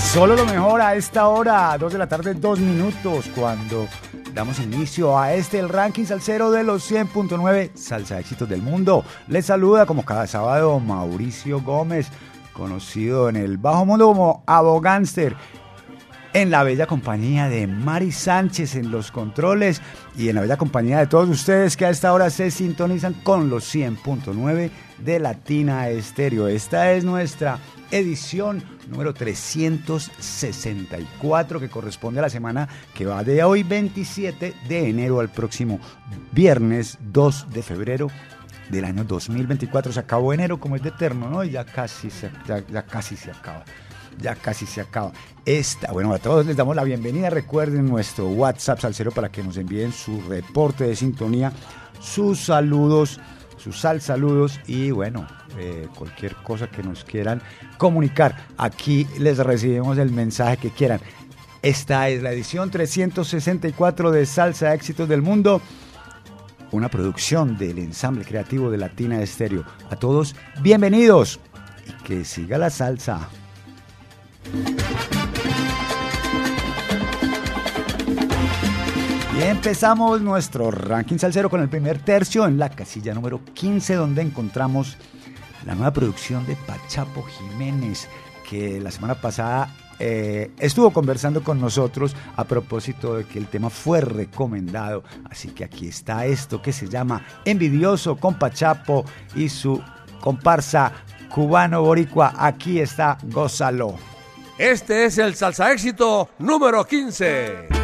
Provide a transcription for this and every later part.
Solo lo mejor a esta hora, 2 de la tarde, 2 minutos, cuando damos inicio a este, el ranking salsero de los 100.9 Salsa Éxitos del Mundo. Les saluda como cada sábado Mauricio Gómez, conocido en el bajo mundo como Abogánster en la bella compañía de Mari Sánchez en los controles y en la bella compañía de todos ustedes que a esta hora se sintonizan con los 100.9 de Latina Estéreo. Esta es nuestra edición número 364 que corresponde a la semana que va de hoy 27 de enero al próximo viernes 2 de febrero del año 2024. Se acabó enero como es de eterno, ¿no? Y ya casi se, ya, casi se acaba. Ya casi se acaba. Esta, bueno, a todos les damos la bienvenida. Recuerden nuestro WhatsApp cero para que nos envíen su reporte de sintonía, sus saludos, sus sal saludos y bueno, eh, cualquier cosa que nos quieran comunicar. Aquí les recibimos el mensaje que quieran. Esta es la edición 364 de Salsa Éxitos del Mundo, una producción del ensamble creativo de Latina Estéreo. A todos, bienvenidos y que siga la salsa. Y empezamos nuestro ranking salsero con el primer tercio en la casilla número 15, donde encontramos la nueva producción de Pachapo Jiménez, que la semana pasada eh, estuvo conversando con nosotros a propósito de que el tema fue recomendado. Así que aquí está esto que se llama Envidioso con Pachapo y su comparsa cubano boricua. Aquí está, gózalo. Este es el salsa éxito número 15.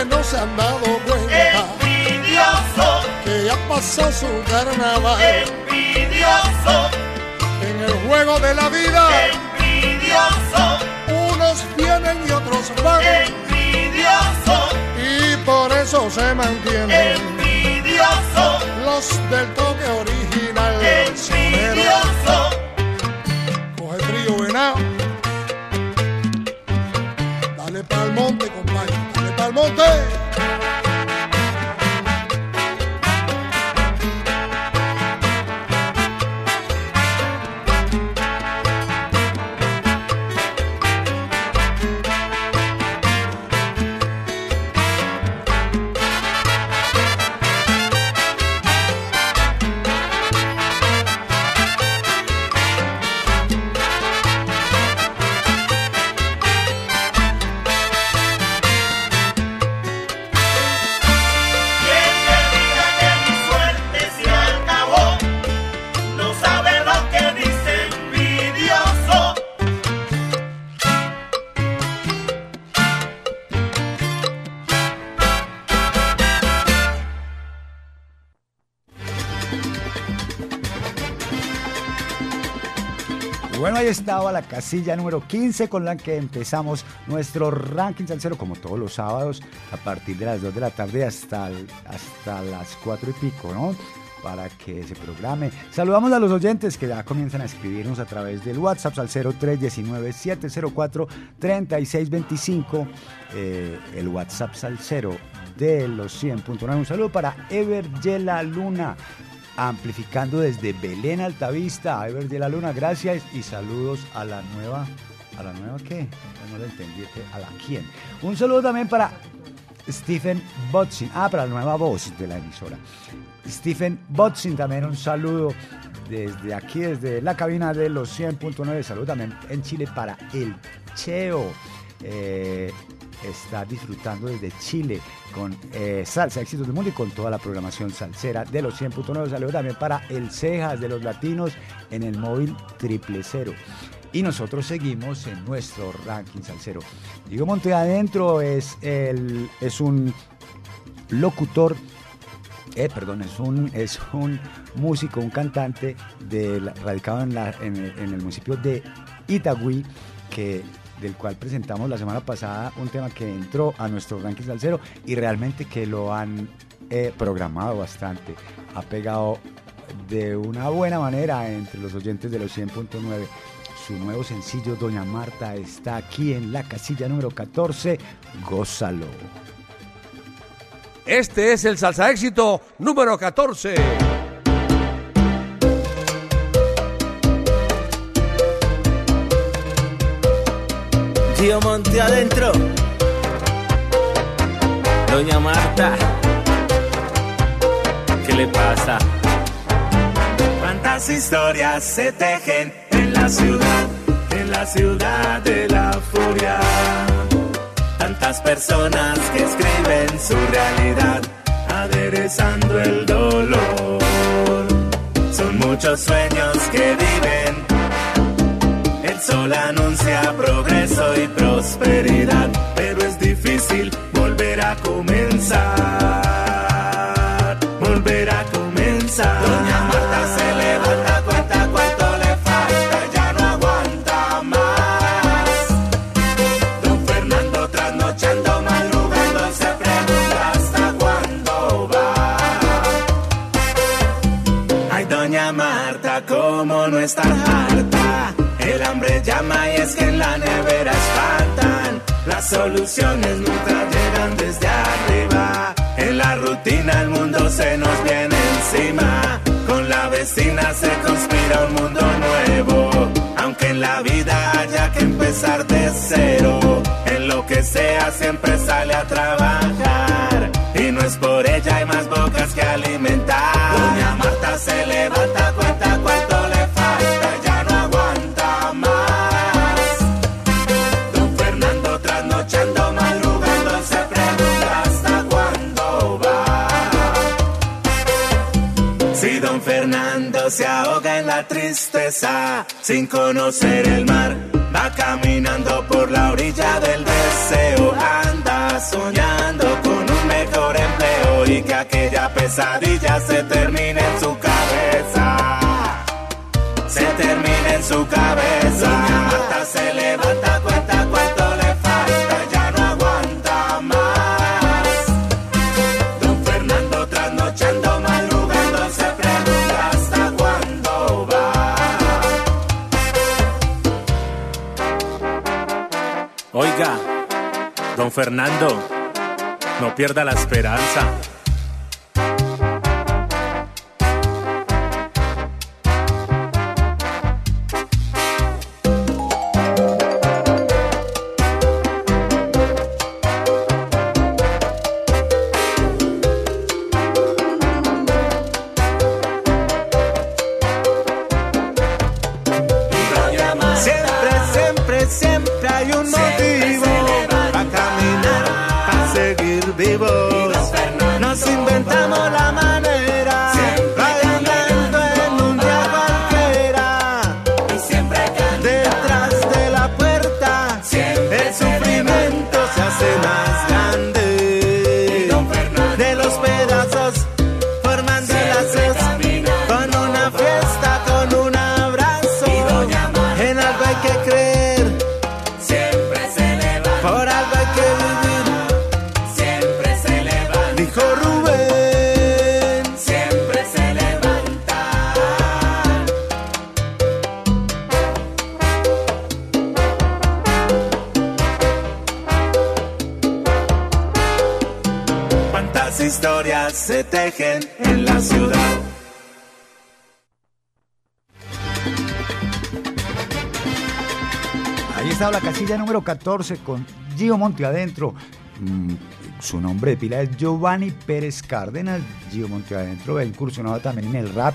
que no se han dado cuenta. Envidioso. Que ya pasó su carnaval. Envidioso. En el juego de la vida. Envidioso. Unos vienen y otros van. Envidioso. Y por eso se mantienen. Envidioso. Los del toque original. Estaba la casilla número 15 con la que empezamos nuestro ranking salsero, como todos los sábados, a partir de las 2 de la tarde hasta, hasta las 4 y pico, ¿no? Para que se programe. Saludamos a los oyentes que ya comienzan a escribirnos a través del WhatsApp al 0319-704-3625, eh, el WhatsApp salsero de los 100.9. Un saludo para Ever Yela Luna amplificando desde Belén Altavista. Ever de la Luna, gracias y saludos a la nueva. ¿A la nueva qué? No lo entendí. ¿A la quién? Un saludo también para Stephen Botzin. Ah, para la nueva voz de la emisora. Stephen Botzin, también un saludo desde aquí, desde la cabina de los 100.9. Saludo también en Chile para el Cheo. Eh, está disfrutando desde Chile con eh, Salsa Éxitos del Mundo y con toda la programación salsera de los 100.9. Saludos también para el Cejas de los Latinos en el móvil triple cero. Y nosotros seguimos en nuestro ranking salsero. Diego Monte Adentro es, el, es un locutor eh, perdón, es un, es un músico, un cantante del- radicado en, la- el, en el municipio de Itagüí, que, del cual presentamos la semana pasada un tema que entró a nuestro ranking salsero y realmente que lo han eh, programado bastante. Ha pegado de una buena manera entre los oyentes de los 100.9. Su nuevo sencillo, Doña Marta, está aquí en la casilla número 14. Gózalo. Este es el salsa éxito número 14. Tío Monte adentro. Doña Marta. ¿Qué le pasa? Cuántas historias se tejen en la ciudad, en la ciudad de la furia. Tantas personas que escriben su realidad, aderezando el dolor. Son muchos sueños que viven. Sol anuncia progreso y prosperidad, pero es difícil volver a comenzar. Volver a comenzar. Doña Marta se levanta, cuenta cuánto le falta, ya no aguanta más. Don Fernando trasnochando, madrugando, se pregunta hasta cuándo va. Ay, doña Marta, cómo no está y es que en la nevera espantan. Las soluciones nunca llegan desde arriba. En la rutina el mundo se nos viene encima. Con la vecina se conspira un mundo nuevo. Aunque en la vida haya que empezar de cero. En lo que sea siempre sale a trabajar. tristeza sin conocer el mar. Va caminando por la orilla del deseo, anda soñando con un mejor empleo y que aquella pesadilla se termine Fernando, no pierda la esperanza. Número 14 con Gio Monte adentro. Mm, su nombre de pila es Giovanni Pérez Cárdenas. Gio Monte adentro ha incursionado también en el rap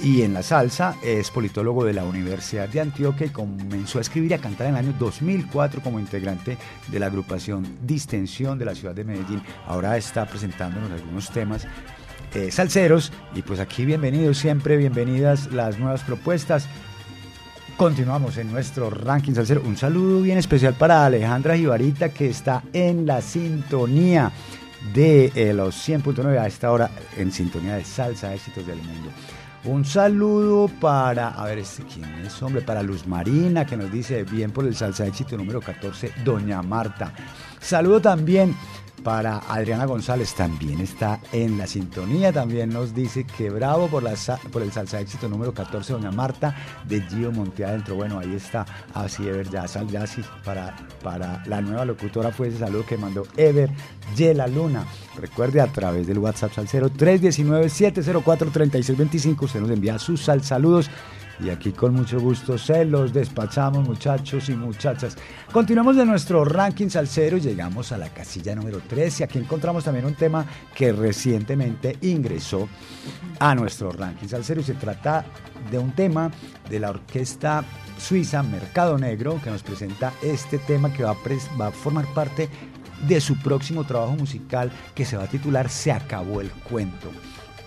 y en la salsa. Es politólogo de la Universidad de Antioquia y comenzó a escribir y a cantar en el año 2004 como integrante de la agrupación Distensión de la ciudad de Medellín. Ahora está presentándonos algunos temas eh, salseros y pues aquí bienvenidos siempre, bienvenidas las nuevas propuestas. Continuamos en nuestro ranking salsero. Un saludo bien especial para Alejandra Jibarita que está en la sintonía de eh, los 100.9 a esta hora en sintonía de salsa éxitos del mundo. Un saludo para, a ver, este, ¿quién es, hombre? Para Luz Marina, que nos dice bien por el salsa éxito número 14, Doña Marta. Saludo también para Adriana González, también está en la sintonía, también nos dice que bravo por, la, por el salsa éxito número 14, Doña Marta, de Gio Monteadentro. Bueno, ahí está, así Ever ya ya para, para la nueva locutora fue ese saludo que mandó Ever Yela Luna. Recuerde a través del WhatsApp Salcero 319-704-3625, usted nos envía sus sal saludos y aquí con mucho gusto se los despachamos muchachos y muchachas. Continuamos de nuestro ranking salsero y llegamos a la casilla número 13. Aquí encontramos también un tema que recientemente ingresó a nuestro ranking salsero y se trata de un tema de la orquesta suiza Mercado Negro que nos presenta este tema que va va a formar parte de su próximo trabajo musical que se va a titular Se acabó el cuento.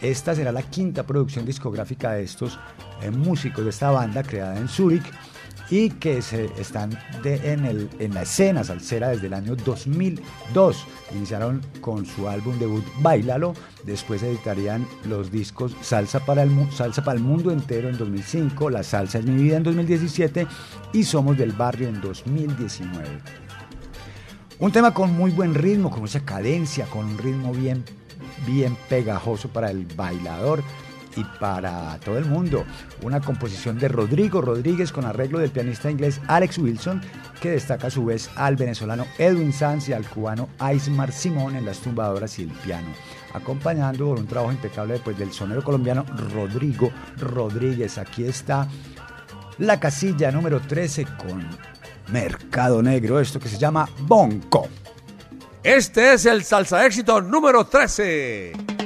Esta será la quinta producción discográfica de estos eh, músicos de esta banda creada en Zúrich y que se están de- en, la escena salsera desde el año 2002. Iniciaron con su álbum debut Bailalo, después editarían los discos Salsa para, el, Mu- Salsa para el Mundo Entero en 2005, La Salsa es mi vida en 2017 y Somos del Barrio en 2019. Un tema con muy buen ritmo, con mucha cadencia, con un ritmo bien, bien pegajoso para el bailador y para todo el mundo. Una composición de Rodrigo Rodríguez con arreglo del pianista inglés Alex Wilson, que destaca a su vez al venezolano Edwin Sanz y al cubano Aismar Simón en las tumbadoras y el piano, acompañando por un trabajo impecable pues, del sonero colombiano Rodrigo Rodríguez. Aquí está la casilla número 13 con Mercado Negro, esto que se llama Bonco. Este es el salsa éxito número 13.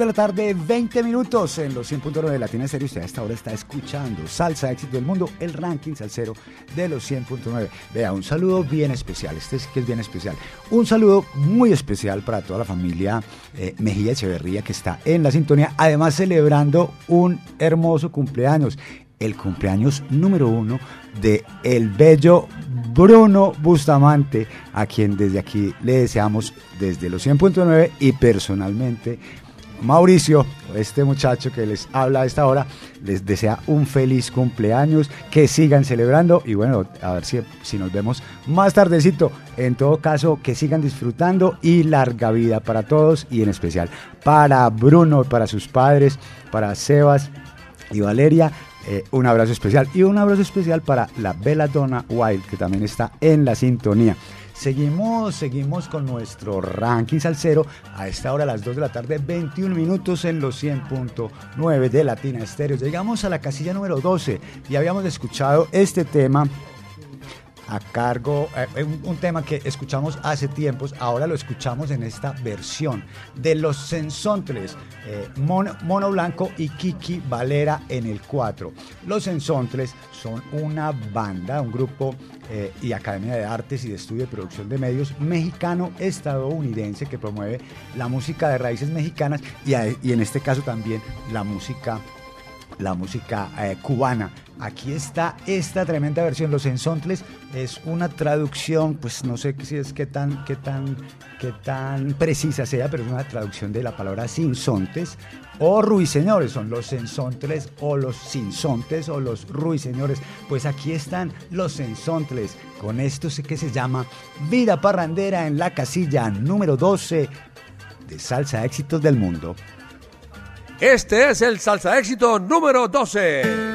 De la tarde, 20 minutos en los 100.9 de Latina Estéreo. Usted a esta hora está escuchando Salsa Éxito del Mundo, el ranking salsero de los 100.9. Vea, un saludo bien especial. Este es que es bien especial. Un saludo muy especial para toda la familia eh, Mejía Echeverría que está en la sintonía. Además, celebrando un hermoso cumpleaños. El cumpleaños número uno de el bello Bruno Bustamante, a quien desde aquí le deseamos desde los 100.9 y personalmente Mauricio, este muchacho que les habla a esta hora, les desea un feliz cumpleaños, que sigan celebrando y bueno, a ver si, si nos vemos más tardecito. En todo caso, que sigan disfrutando y larga vida para todos y en especial para Bruno, para sus padres, para Sebas y Valeria. eh, un abrazo especial y un abrazo especial para la Belladonna Wild que también está en la sintonía. Seguimos, seguimos con nuestro ranking salsero a esta hora, a las 2 de la tarde, 21 minutos en los 100.9 de Latina Estéreo. Llegamos a la casilla número 12 y habíamos escuchado este tema a cargo, eh, un, tema que escuchamos hace tiempos, ahora lo escuchamos en esta versión de Los Sensontles, eh, Mono, Blanco y Kiki Valera en el 4. Los Sensontles son una banda, un grupo eh, y Academia de Artes y de Estudio de Producción de Medios mexicano-estadounidense que promueve la música de raíces mexicanas y, y en este caso también la música la música eh, cubana. Aquí está esta tremenda versión. Los Ensontles es una traducción, pues no sé si es qué tan, qué tan, qué tan precisa sea, pero es una traducción de la palabra sinsontes o ruiseñores. Son los ensontles o los sinsontes o los ruiseñores. Pues aquí están los ensontles con esto que se llama Vida Parrandera en la casilla número 12 de Salsa Éxitos del Mundo. Este es el salsa éxito número 12.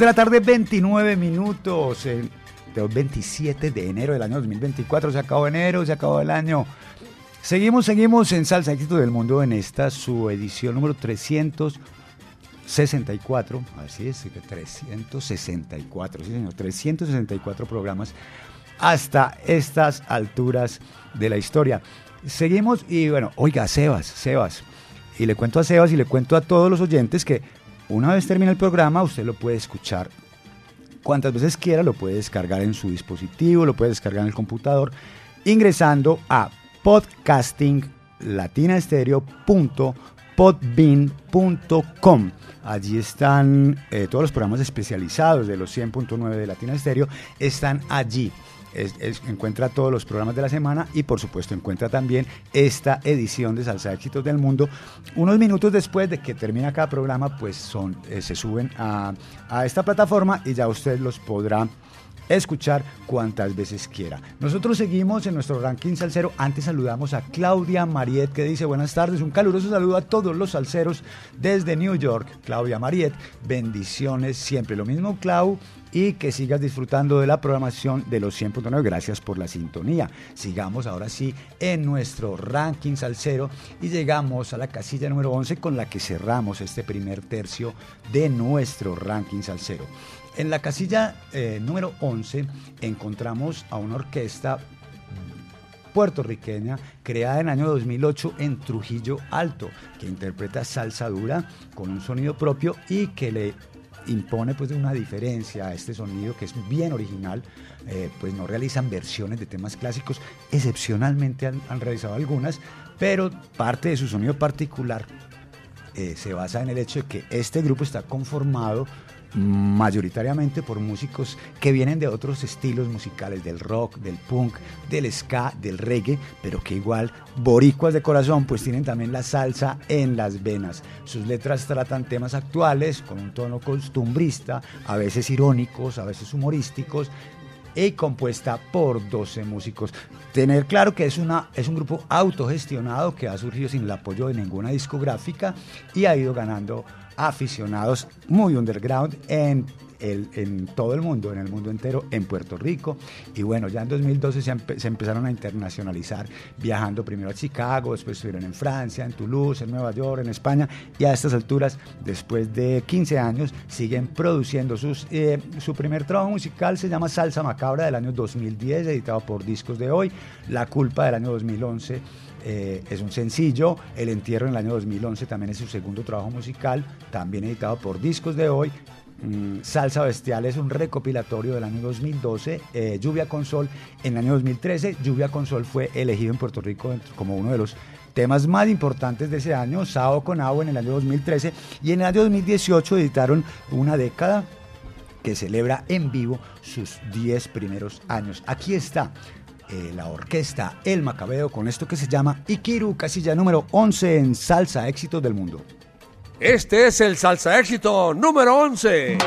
De la tarde, 29 minutos. El de hoy, 27 de enero del año 2024. Se acabó enero, se acabó el año. Seguimos, seguimos en Salsa Éxito del Mundo en esta su edición número 364. Así es, 364, sí señor, 364 programas hasta estas alturas de la historia. Seguimos y bueno, oiga, Sebas, Sebas. Y le cuento a Sebas y le cuento a todos los oyentes que una vez termina el programa, usted lo puede escuchar cuantas veces quiera, lo puede descargar en su dispositivo, lo puede descargar en el computador, ingresando a podcastinglatinaestereo.podbean.com. Allí están eh, todos los programas especializados de los 100.9 de Latina Estéreo, están allí. Encuentra todos los programas de la semana y por supuesto encuentra también esta edición de Salsa Éxitos del Mundo. Unos minutos después de que termina cada programa, pues eh, se suben a, a esta plataforma y ya usted los podrá escuchar cuantas veces quiera. Nosotros seguimos en nuestro ranking salsero. Antes saludamos a Claudia Mariet que dice buenas tardes. Un caluroso saludo a todos los salseros desde New York. Claudia Mariet, bendiciones siempre. Lo mismo, Clau. Y que sigas disfrutando de la programación de los 100.9. Gracias por la sintonía. Sigamos ahora sí en nuestro ranking salsero y llegamos a la casilla número 11 con la que cerramos este primer tercio de nuestro ranking salsero. En la casilla eh, número 11 encontramos a una orquesta puertorriqueña creada en el año 2008 en Trujillo Alto, que interpreta salsa dura con un sonido propio y que le impone pues una diferencia a este sonido que es bien original, eh, pues no realizan versiones de temas clásicos, excepcionalmente han, realizado algunas, pero parte de su sonido particular eh, se basa en el hecho de que este grupo está conformado mayoritariamente por músicos que vienen de otros estilos musicales, del rock, del punk, del ska, del reggae, pero que igual, boricuas de corazón, pues tienen también la salsa en las venas. Sus letras tratan temas actuales con un tono costumbrista, a veces irónicos, a veces humorísticos, y compuesta por 12 músicos. Tener claro que es, una, es un grupo autogestionado que ha surgido sin el apoyo de ninguna discográfica y ha ido ganando aficionados muy underground en, el, en todo el mundo, en el mundo entero, en Puerto Rico. Y bueno, ya en 2012 se, empe- se empezaron a internacionalizar, viajando primero a Chicago, después estuvieron en Francia, en Toulouse, en Nueva York, en España. Y a estas alturas, después de 15 años, siguen produciendo sus, eh, su primer trabajo musical, se llama Salsa Macabra del año 2010, editado por Discos de Hoy. La Culpa del año 2011 eh, es un sencillo. El Entierro en el año 2011 también es su segundo trabajo musical, también editado por Discos de Hoy. Mm, Salsa Bestial es un recopilatorio del año 2012. eh, Lluvia con Sol en el año 2013. Lluvia con Sol fue elegido en Puerto Rico como uno de los temas más importantes de ese año. Sao con Agua en el año 2013. Y en el año 2018 editaron una década que celebra en vivo sus 10 primeros años. Aquí está eh, la orquesta El Macabeo con esto que se llama Ikiru, casilla número 11 en Salsa Éxitos del Mundo. Este es el salsa éxito número 11.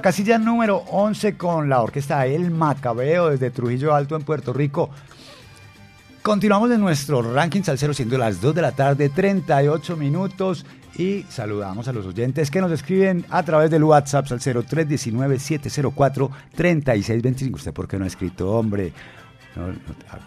La casilla número 11 con la orquesta El Macabeo desde Trujillo Alto en Puerto Rico. Continuamos en nuestro ranking salsero siendo las 2 de la tarde, 38 minutos. Y saludamos a los oyentes que nos escriben a través del WhatsApp al 0319-704-3625. ¿Usted por qué no ha escrito, hombre? No,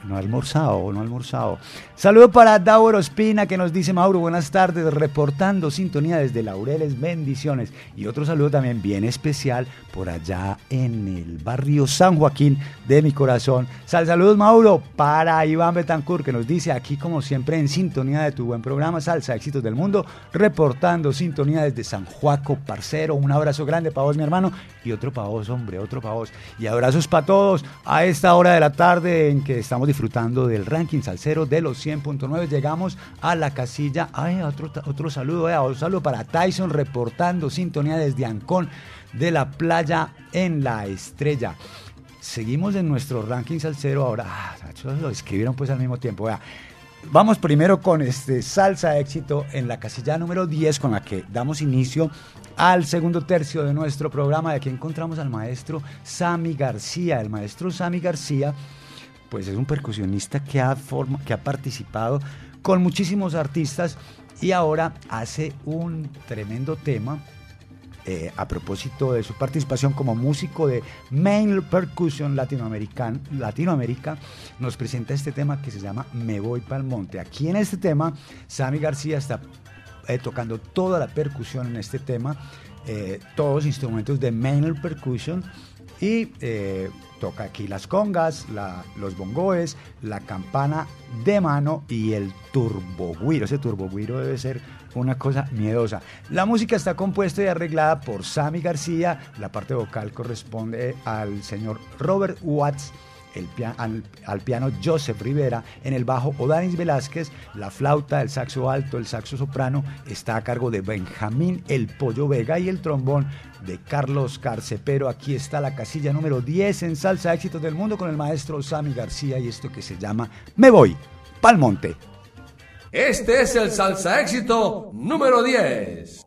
no, ha almorzado, no ha almorzado. Saludo para Dauro Espina que nos dice Mauro, buenas tardes, reportando sintonía desde Laureles, bendiciones. Y otro saludo también bien especial por allá en el barrio San Joaquín de mi corazón. Sal saludos Mauro para Iván Betancourt que nos dice aquí como siempre en sintonía de tu buen programa Salsa Éxitos del Mundo, reportando sintonía desde San Juaco, parcero. Un abrazo grande para vos mi hermano y otro para vos hombre, otro para vos. Y abrazos para todos a esta hora de la tarde en que estamos disfrutando del ranking salsero de los 100.9. Llegamos a la casilla. Ay, otro, otro saludo, eh, otro saludo para Tyson reportando sintonía desde Ancón de la playa en la estrella. Seguimos en nuestro ranking salsero ahora. Ah, lo escribieron pues al mismo tiempo. Vea. Vamos primero con este salsa éxito en la casilla número 10 con la que damos inicio al segundo tercio de nuestro programa. De aquí encontramos al maestro Sami García. El maestro Sami García pues es un percusionista que ha, que ha participado con muchísimos artistas y ahora hace un tremendo tema eh, a propósito de su participación como músico de Main Percussion Latinoamerican, Latinoamérica, nos presenta este tema que se llama Me Voy Pa'l Monte. Aquí en este tema, Sammy García está eh, tocando toda la percusión en este tema, eh, todos instrumentos de Main Percussion y eh, toca aquí las congas, los bongoes, la campana de mano y el turboguiro. Ese turboguiro debe ser una cosa miedosa. La música está compuesta y arreglada por Sammy García, la parte vocal corresponde al señor Robert Watts. El al, piano Joseph Rivera, en el bajo Odanis Velázquez, la flauta, el saxo alto, el saxo soprano está a cargo de Benjamín El Pollo Vega y el trombón de Carlos Carce. Pero aquí está la casilla número 10 en Salsa Éxitos del Mundo con el maestro Sammy García y esto que se llama Me Voy, Palmonte. Este es el Salsa Éxito número 10.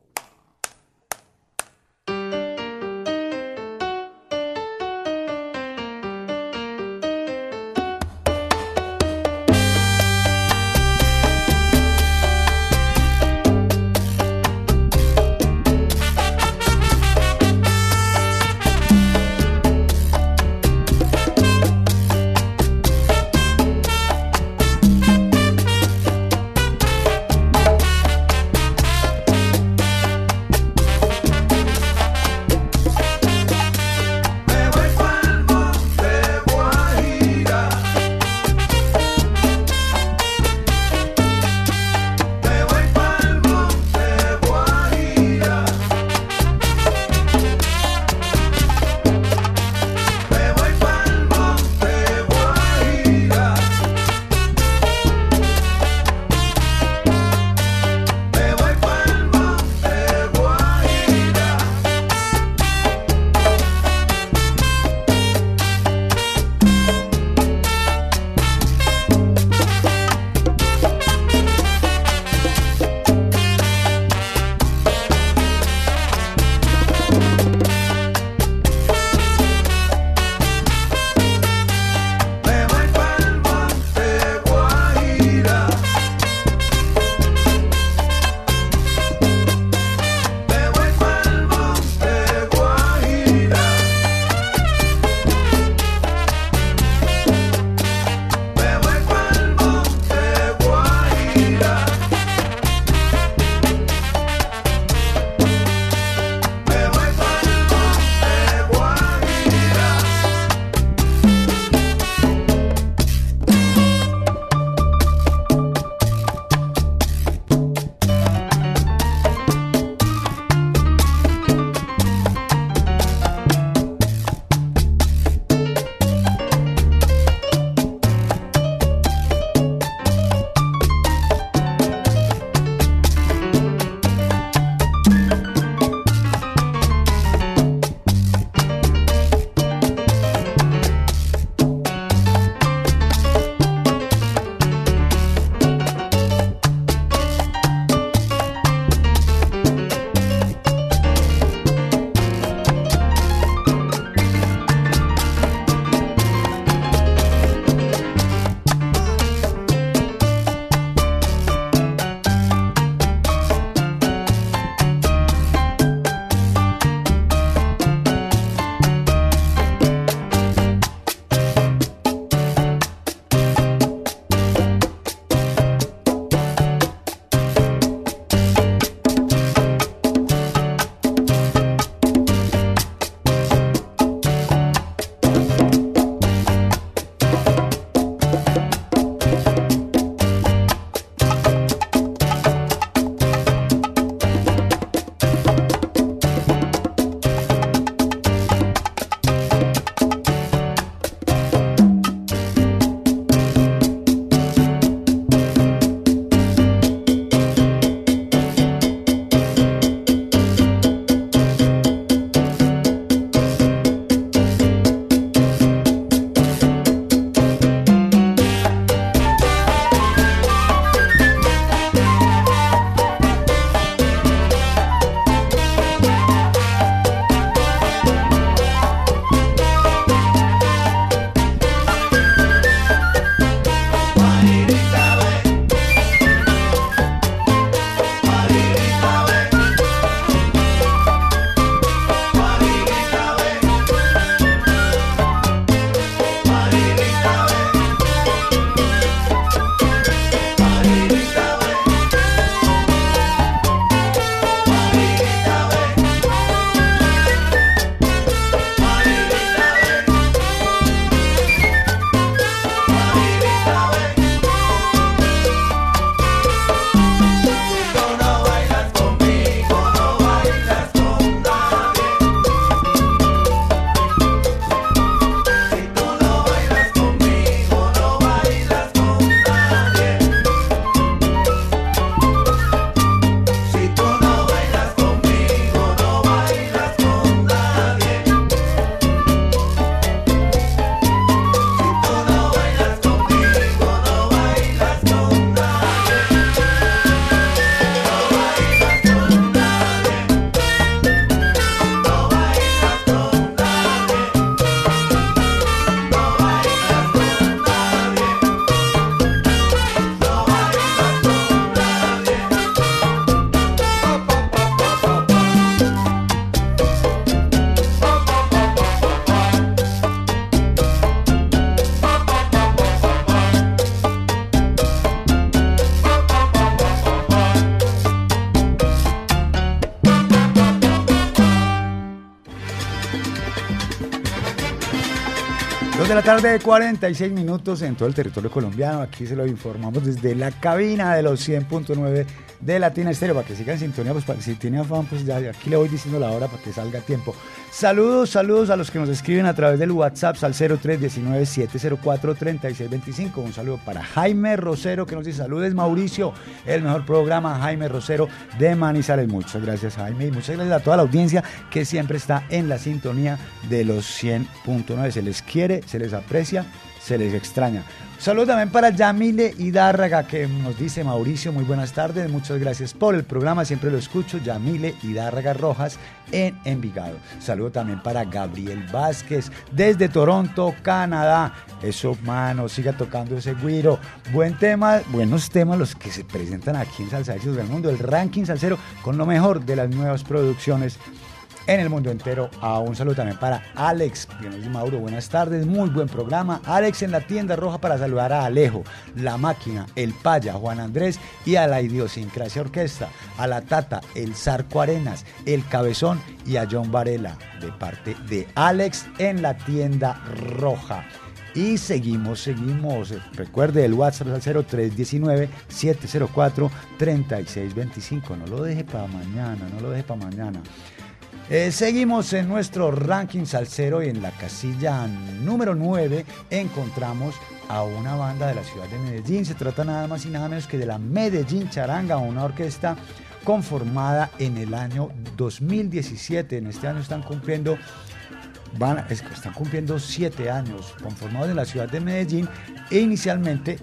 La tarde, 46 minutos en todo el territorio colombiano. Aquí se lo informamos desde la cabina de los 100.9 de Latina Estéreo para que sigan en sintonía. Pues para, si tiene afán, pues ya aquí le voy diciendo la hora para que salga a tiempo. Saludos, saludos a los que nos escriben a través del WhatsApp al 0319-704-3625. Un saludo para Jaime Rosero que nos dice saludos, Mauricio, el mejor programa, Jaime Rosero de Manizales. Muchas gracias, Jaime, y muchas gracias a toda la audiencia que siempre está en la sintonía de los 100.9. Se les quiere, se les aprecia, se les extraña. Saludos también para Yamile Hidárraga, que nos dice Mauricio, muy buenas tardes, muchas gracias por el programa, siempre lo escucho, Yamile Hidárraga Rojas en Envigado. Saludo también para Gabriel Vázquez desde Toronto, Canadá. Eso, mano, siga tocando ese guiro. Buen tema, buenos temas los que se presentan aquí en Salsa del Mundo, el ranking salsero con lo mejor de las nuevas producciones en el mundo entero. A un saludo también para Alex, dice Mauro, buenas tardes, muy buen programa. Alex en la tienda roja para saludar a Alejo, La Máquina, El Paya, Juan Andrés y a la Idiosincrasia Orquesta, a la Tata, El Zarco Arenas, El Cabezón y a John Varela, de parte de Alex en la tienda roja. Y seguimos, seguimos. Recuerde el WhatsApp al 0319-704-3625. No lo deje para mañana, no lo deje para mañana. Eh, seguimos en nuestro ranking salsero y en la casilla número 9 encontramos a una banda de la ciudad de Medellín. Se trata nada más y nada menos que de la Medellín Charanga, una orquesta conformada en el año 2017. En este año están cumpliendo van, es- están cumpliendo siete años conformados en la ciudad de Medellín e inicialmente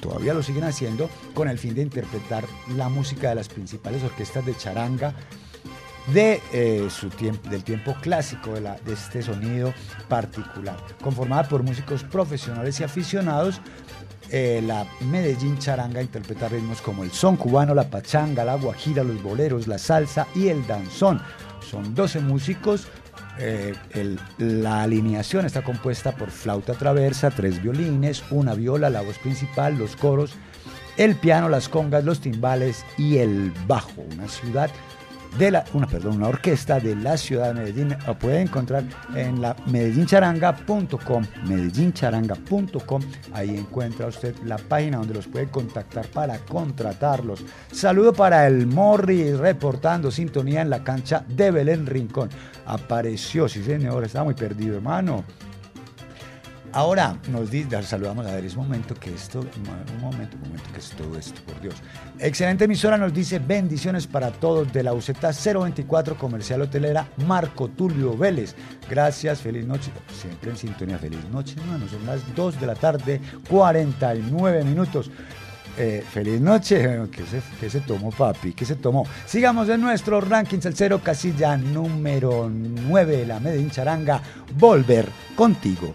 todavía lo siguen haciendo con el fin de interpretar la música de las principales orquestas de charanga de eh, su tiempo, del tiempo clásico de, la- de este sonido particular. Conformada por músicos profesionales y aficionados, eh, la Medellín Charanga interpreta ritmos como el son cubano, la pachanga, la guajira, los boleros, la salsa y el danzón. Son 12 músicos. eh, la alineación está compuesta por flauta traversa, tres violines, una viola, la voz principal, los coros, el piano, las congas, los timbales y el bajo. Una ciudad de la, una, perdón, una orquesta de la ciudad de Medellín. La puede encontrar en la medellincharanga.com, medellincharanga.com. Ahí encuentra usted la página donde los puede contactar para contratarlos. Saludo para el Morri reportando sintonía en la cancha de Belén Rincón. Apareció, sí señor, estaba muy perdido, hermano. Ahora nos saludamos a ver, es momento que esto, un momento, un momento que es todo esto, por Dios. Excelente emisora nos dice bendiciones para todos de la UZ 024 Comercial Hotelera Marco Tulio Vélez. Gracias, feliz noche. Siempre en sintonía, feliz noche, hermano. Son las 2 de la tarde, 49 minutos. Eh, feliz noche. ¿Qué se, qué se tomó, papi? ¿Qué se tomó? Sigamos en nuestro ranking salsero, casilla número 9, la Medellín Charanga. Volver contigo.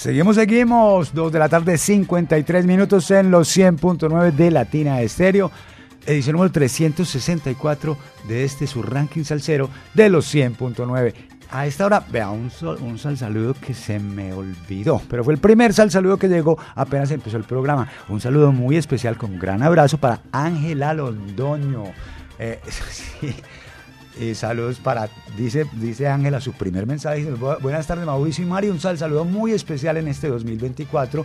Seguimos, seguimos. 2 de la tarde, 53 minutos en los 100.9 de Latina Estéreo. Edición número 364 de este su ranking salsero de los 100.9. A esta hora, vea, un, un sal saludo que se me olvidó, pero fue el primer sal saludo que llegó apenas empezó el programa. Un saludo muy especial con un gran abrazo para Ángela Londoño. Eh, sí, y saludos para, dice dice Ángela, su primer mensaje. dice, "Bu- Buenas tardes, Mauricio y Mari. Un sal saludo muy especial en este 2024.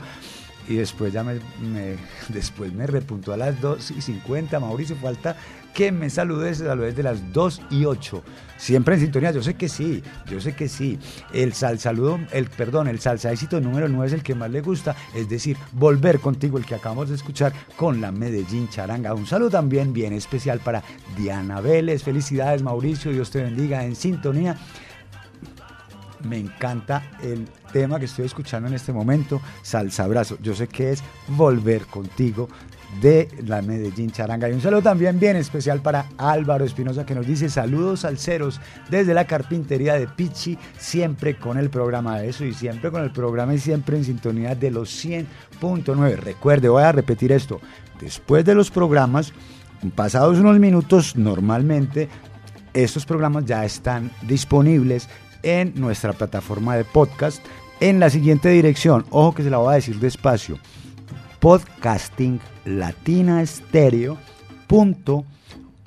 Y después ya me, después me repuntó a las 2 y 50. Mauricio, falta que me saludes, saludes de las 2 y 8. Siempre en sintonía, yo sé que sí, yo sé que sí. El sal saludo, el perdón, el salsa éxito número 9 es el que más le gusta, es decir, volver contigo, el que acabamos de escuchar con la Medellín Charanga. Un saludo también bien especial para Diana Vélez. Felicidades, Mauricio, Dios te bendiga en sintonía. Me encanta el tema que estoy escuchando en este momento, Salsa Abrazo. Yo sé que es Volver contigo de la Medellín Charanga. Y un saludo también bien especial para Álvaro Espinosa que nos dice saludos salseros desde la carpintería de Pichi, siempre con el programa de eso y siempre con el programa y siempre en sintonía de los 100.9. Recuerde, voy a repetir esto, después de los programas, pasados unos minutos normalmente, estos programas ya están disponibles en nuestra plataforma de podcast en la siguiente dirección. Ojo que se la voy a decir despacio. Podcasting Latina Estéreo punto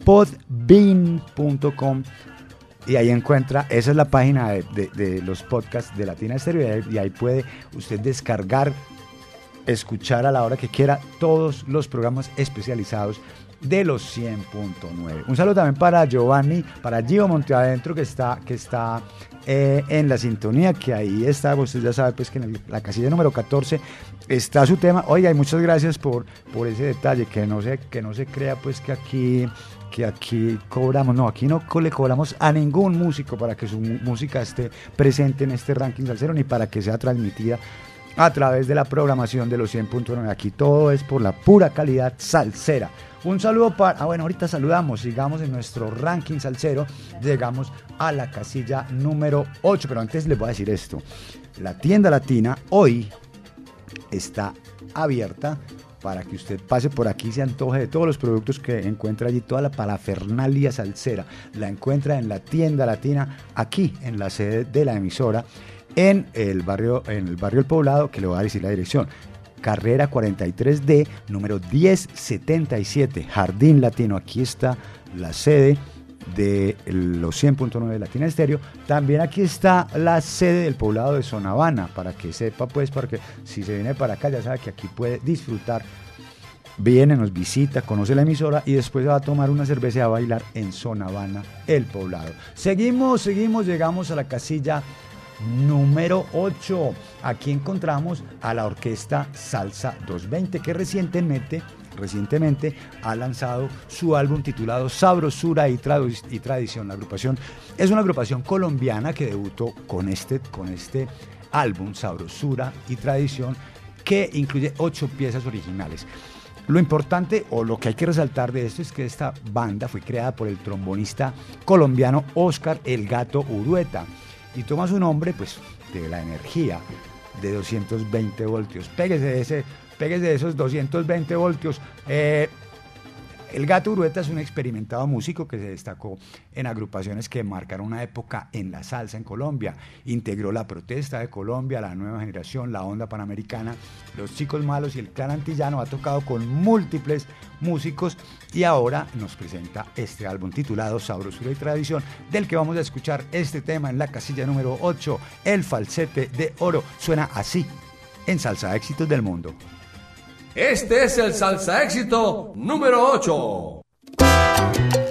podbean.com y ahí encuentra, esa es la página de, los podcasts de Latina Estéreo y ahí puede usted descargar, escuchar a la hora que quiera todos los programas especializados de los 100.9. Un saludo también para Giovanni, para Gio Monteadentro que está, que está eh, en la sintonía, que ahí está, usted ya sabe pues que en la casilla número 14 está su tema. Oiga, y muchas gracias por, por ese detalle, que no se, que no se crea pues que aquí que aquí cobramos, no, aquí no le cobramos a ningún músico para que su música esté presente en este ranking salsero ni para que sea transmitida a través de la programación de los 100.9. Aquí todo es por la pura calidad salsera. Un saludo para. Ah, bueno, ahorita saludamos. Sigamos en nuestro ranking salsero. Llegamos a la casilla número 8. Pero antes les voy a decir esto: la tienda latina hoy está abierta para que usted pase por aquí y se antoje de todos los productos que encuentra allí, toda la parafernalia salsera. La encuentra en la tienda latina, aquí en la sede de la emisora, en el barrio, en el barrio El Poblado, que le voy a decir la dirección. Carrera 43D, número 1077, Jardín Latino. Aquí está la sede de los 100.9 de Latina Estéreo. También aquí está la sede del poblado de Sonavana, para que sepa, pues, porque si se viene para acá ya sabe que aquí puede disfrutar. Viene, nos visita, conoce la emisora y después va a tomar una cerveza y a bailar en Sonavana, el poblado. Seguimos, seguimos, llegamos a la casilla número 8. Aquí encontramos a la orquesta Salsa 220 que recientemente, recientemente ha lanzado su álbum titulado Sabrosura y, Tradición. La agrupación es una agrupación colombiana que debutó con este, con este álbum Sabrosura y Tradición que incluye ocho piezas originales. Lo importante o lo que hay que resaltar de esto es que esta banda fue creada por el trombonista colombiano Oscar El Gato Urueta y toma su nombre pues de la energía de 220 voltios. Péguese de, ese, péguese de esos 220 voltios. Eh, el Gato Urueta es un experimentado músico que se destacó en agrupaciones que marcaron una época en la salsa en Colombia. Integró la protesta de Colombia, la nueva generación, la onda panamericana, los chicos malos y el clan antillano. Ha tocado con múltiples músicos y ahora nos presenta este álbum titulado Sabrosura y Tradición, del que vamos a escuchar este tema en la casilla número 8, El falsete de oro. Suena así en Salsa Éxitos del Mundo. Este es el salsa éxito número 8.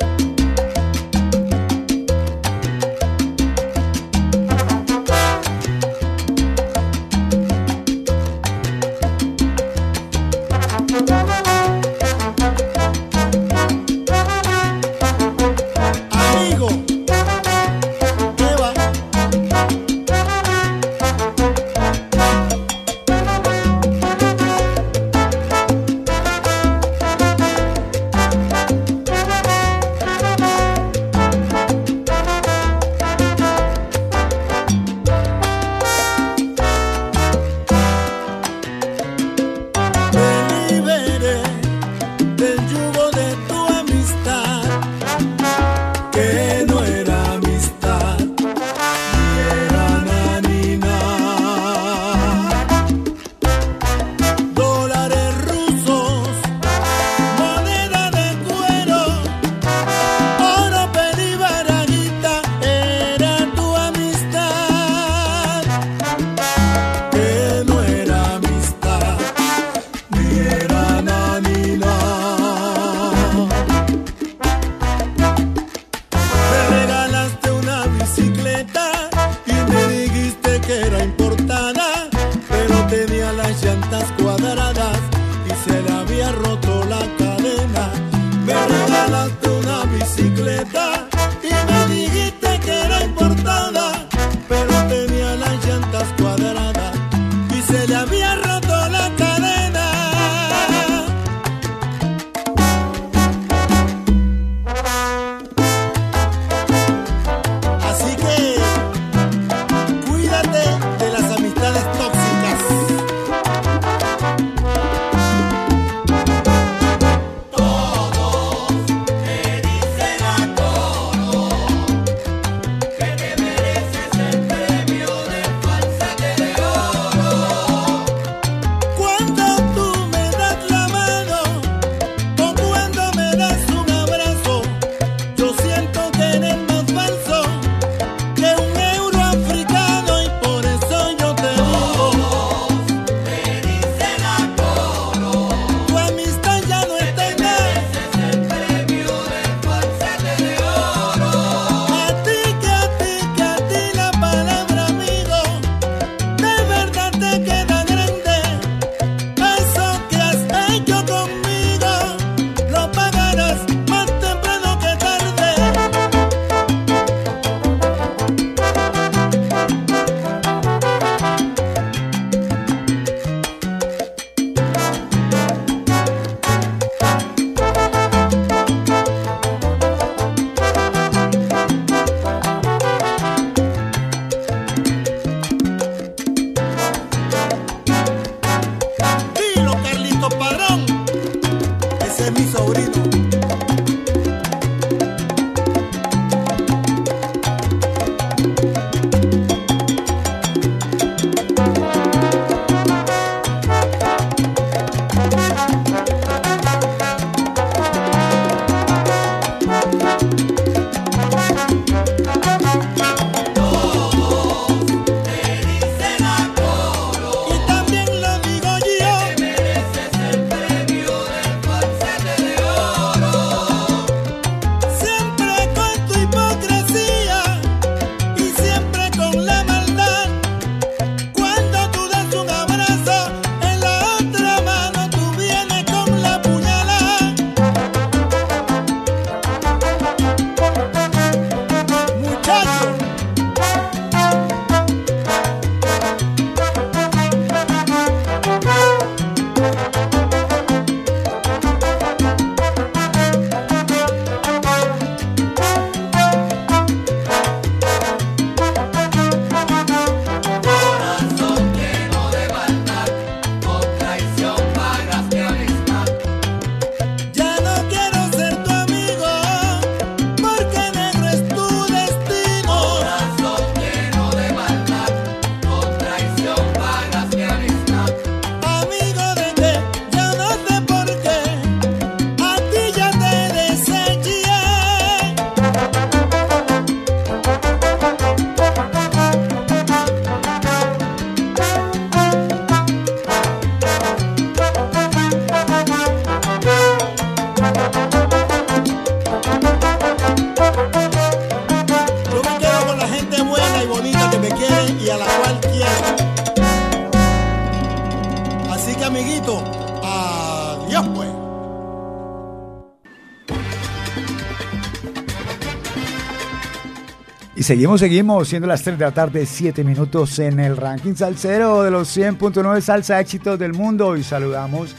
Seguimos, seguimos, siendo las 3 de la tarde, 7 minutos en el ranking salsero de los 100.9 salsa éxitos del mundo. Y saludamos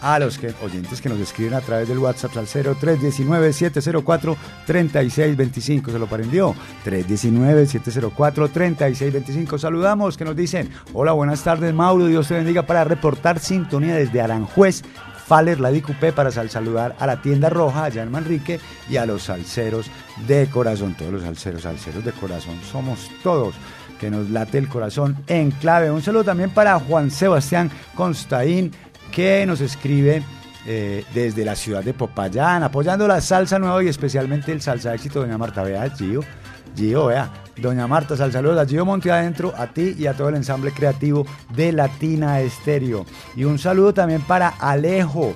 a los oyentes que nos escriben a través del WhatsApp salsero 319-704-3625. Se lo prendió. 319-704-3625. Saludamos que nos dicen, hola, buenas tardes, Mauro. Dios te bendiga para reportar sintonía desde Aranjuez. Faller la Dicupé para sal- saludar a la tienda roja allá en Manrique y a los salseros de corazón. Todos los salseros, salseros de corazón, somos todos que nos late el corazón en clave. Un saludo también para Juan Sebastián Constaín que nos escribe eh, desde la ciudad de Popayán, apoyando la salsa nueva y especialmente el salsa éxito Doña Marta. Vea, Gio, Gio, vea. Doña Marta, sal saludos a Gio Monte Adentro, a ti y a todo el ensamble creativo de Latina Estéreo. Y un saludo también para Alejo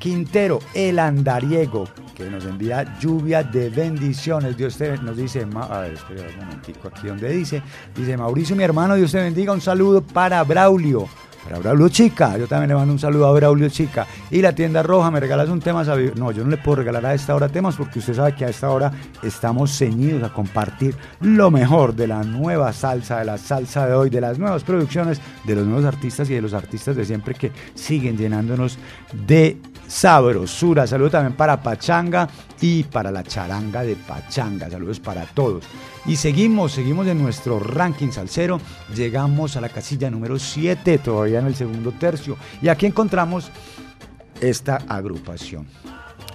Quintero, el andariego, que nos envía lluvia de bendiciones. Dios te nos dice, a ver, espera un momentico aquí donde dice, dice Mauricio, mi hermano, Dios te bendiga, un saludo para Braulio. Para Braulio Chica, yo también le mando un saludo a Braulio Chica. Y la tienda roja, ¿me regalas un tema? No, yo no le puedo regalar a esta hora temas porque usted sabe que a esta hora estamos ceñidos a compartir lo mejor de la nueva salsa, de la salsa de hoy, de las nuevas producciones, de los nuevos artistas y de los artistas de siempre que siguen llenándonos de sabrosura. Saludos también para Pachanga y para la charanga de Pachanga. Saludos para todos. Y seguimos, seguimos en nuestro ranking salsero. Llegamos a la casilla número 7, todavía en el segundo tercio. Y aquí encontramos esta agrupación.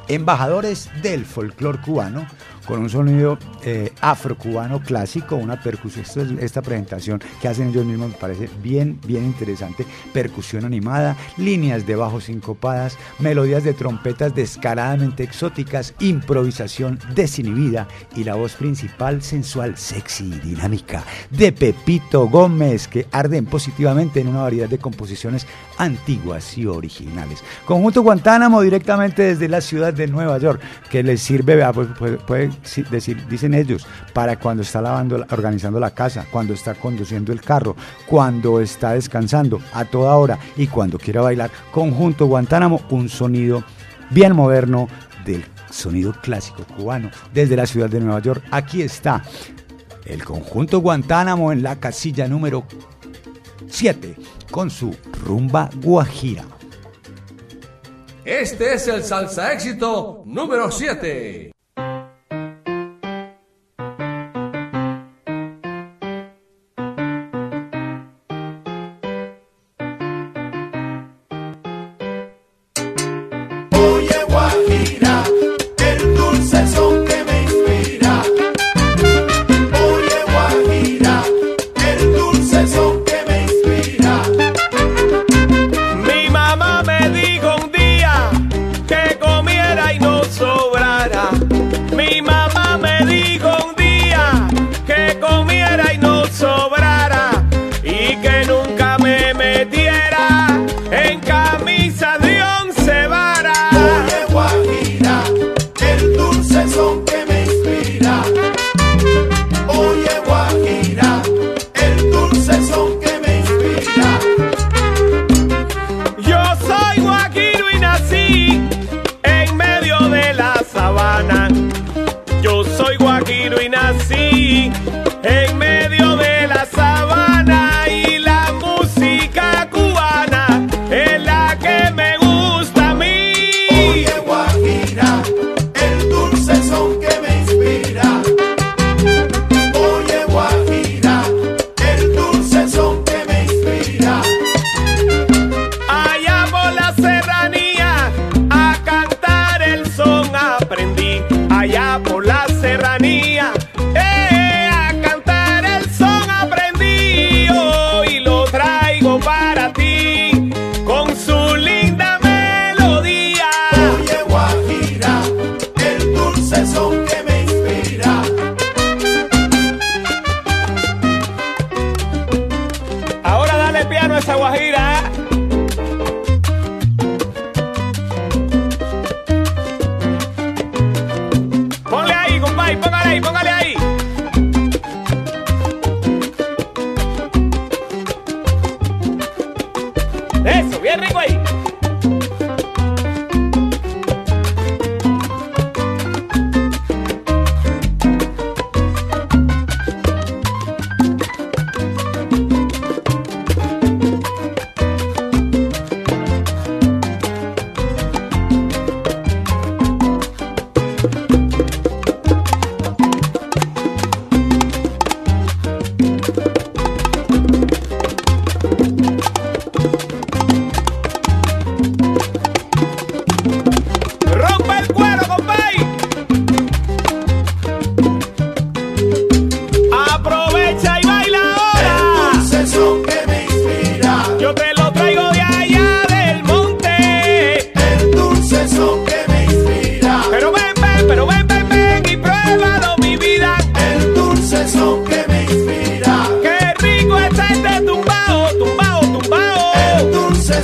Embajadores del folclore cubano, con un sonido eh, afrocubano clásico, una percusión. Esta presentación que hacen ellos mismos me parece bien, bien interesante. Percusión animada, líneas de bajo sincopadas, melodías de trompetas descaradamente exóticas, improvisación desinhibida y la voz principal sensual, sexy y dinámica de Pepito Gómez, que arden positivamente en una variedad de composiciones antiguas y originales. Conjunto Guantánamo directamente desde la ciudad de Nueva York, que les sirve, vea, pues, si- decir, dicen ellos, para cuando está lavando, la- organizando la casa, cuando está conduciendo el carro, cuando está descansando, a toda hora y cuando quiera bailar. Conjunto Guantánamo, un sonido bien moderno del sonido clásico cubano desde la ciudad de Nueva York. Aquí está el conjunto Guantánamo en la casilla número 7 con su rumba guajira. Este es el salsa éxito número 7.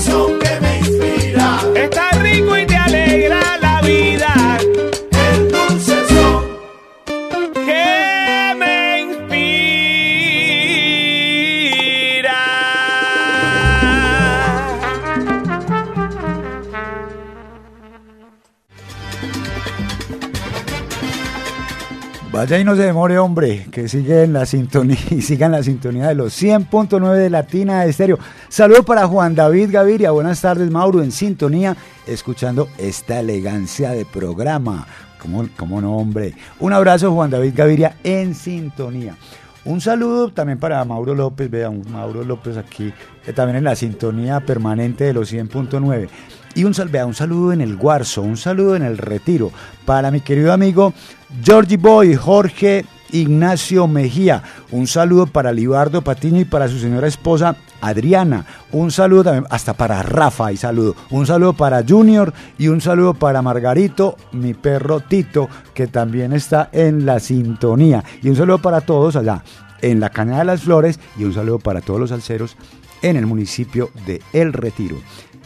son que me Vaya y no se demore, hombre, que sigue en la sintonía y siga en la sintonía de los 100.9 de Latina Estéreo. Saludo para Juan David Gaviria. Buenas tardes, Mauro, en sintonía, escuchando esta elegancia de programa. ¿Cómo, cómo no, hombre? Un abrazo, Juan David Gaviria, en sintonía. Un saludo también para Mauro López, vean, Mauro López aquí, eh, también en la sintonía permanente de los 100.9. Y un, vea, un saludo en el Guarzo, un saludo en el Retiro, para mi querido amigo Georgie Boy, Jorge Ignacio Mejía. Un saludo para Libardo Patiño y para su señora esposa Adriana. Un saludo también hasta para Rafa y saludo. Un saludo para Junior y un saludo para Margarito, mi perro Tito, que también está en la sintonía. Y un saludo para todos allá en la Cañada de las Flores y un saludo para todos los alceros en el municipio de El Retiro.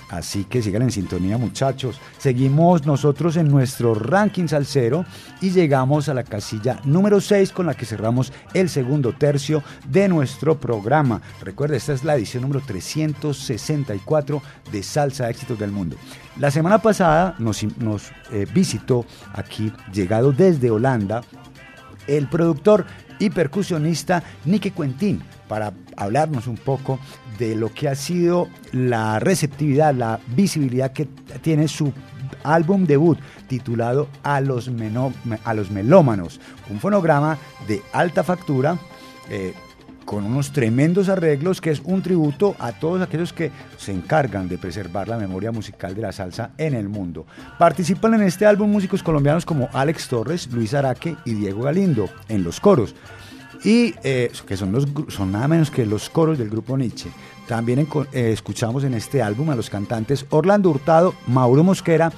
Así que sigan en sintonía muchachos. Seguimos nosotros en nuestro ranking salsero y llegamos a la casilla número 6 con la que cerramos el segundo tercio de nuestro programa. Recuerda, esta es la edición número 364 de Salsa Éxitos del Mundo. La semana pasada nos, eh, visitó aquí, llegado desde Holanda, el productor y percusionista Nicky Quentin para hablarnos un poco de lo que ha sido la receptividad, la visibilidad que tiene su álbum debut titulado A los, a los Melómanos, un fonograma de alta factura. eh, con unos tremendos arreglos que es un tributo a todos aquellos que se encargan de preservar la memoria musical de la salsa en el mundo. Participan en este álbum músicos colombianos como Alex Torres, Luis Araque y Diego Galindo en los coros y eh, que son, los, son nada menos que los coros del grupo Nietzsche. También eh, escuchamos en este álbum a los cantantes Orlando Hurtado, Mauro Mosquera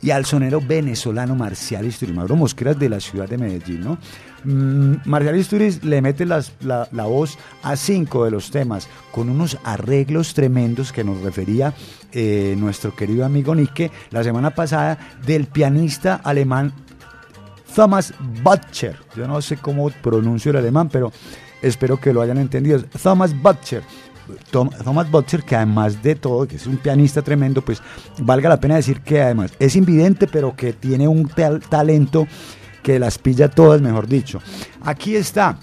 y al sonero venezolano Marcial Isturiz. Mauro Mosquera es de la ciudad de Medellín, ¿no? Mm, Marcial Isturiz le mete la, la voz a cinco de los temas con unos arreglos tremendos que nos refería eh, nuestro querido amigo Nike la semana pasada del pianista alemán Thomas Butcher. Yo no sé cómo pronuncio el alemán, pero espero que lo hayan entendido. Thomas Butcher. Thomas Butcher, que además de todo, que es un pianista tremendo, pues valga la pena decir que además es invidente, pero que tiene un tal- talento que las pilla todas, mejor dicho. Aquí está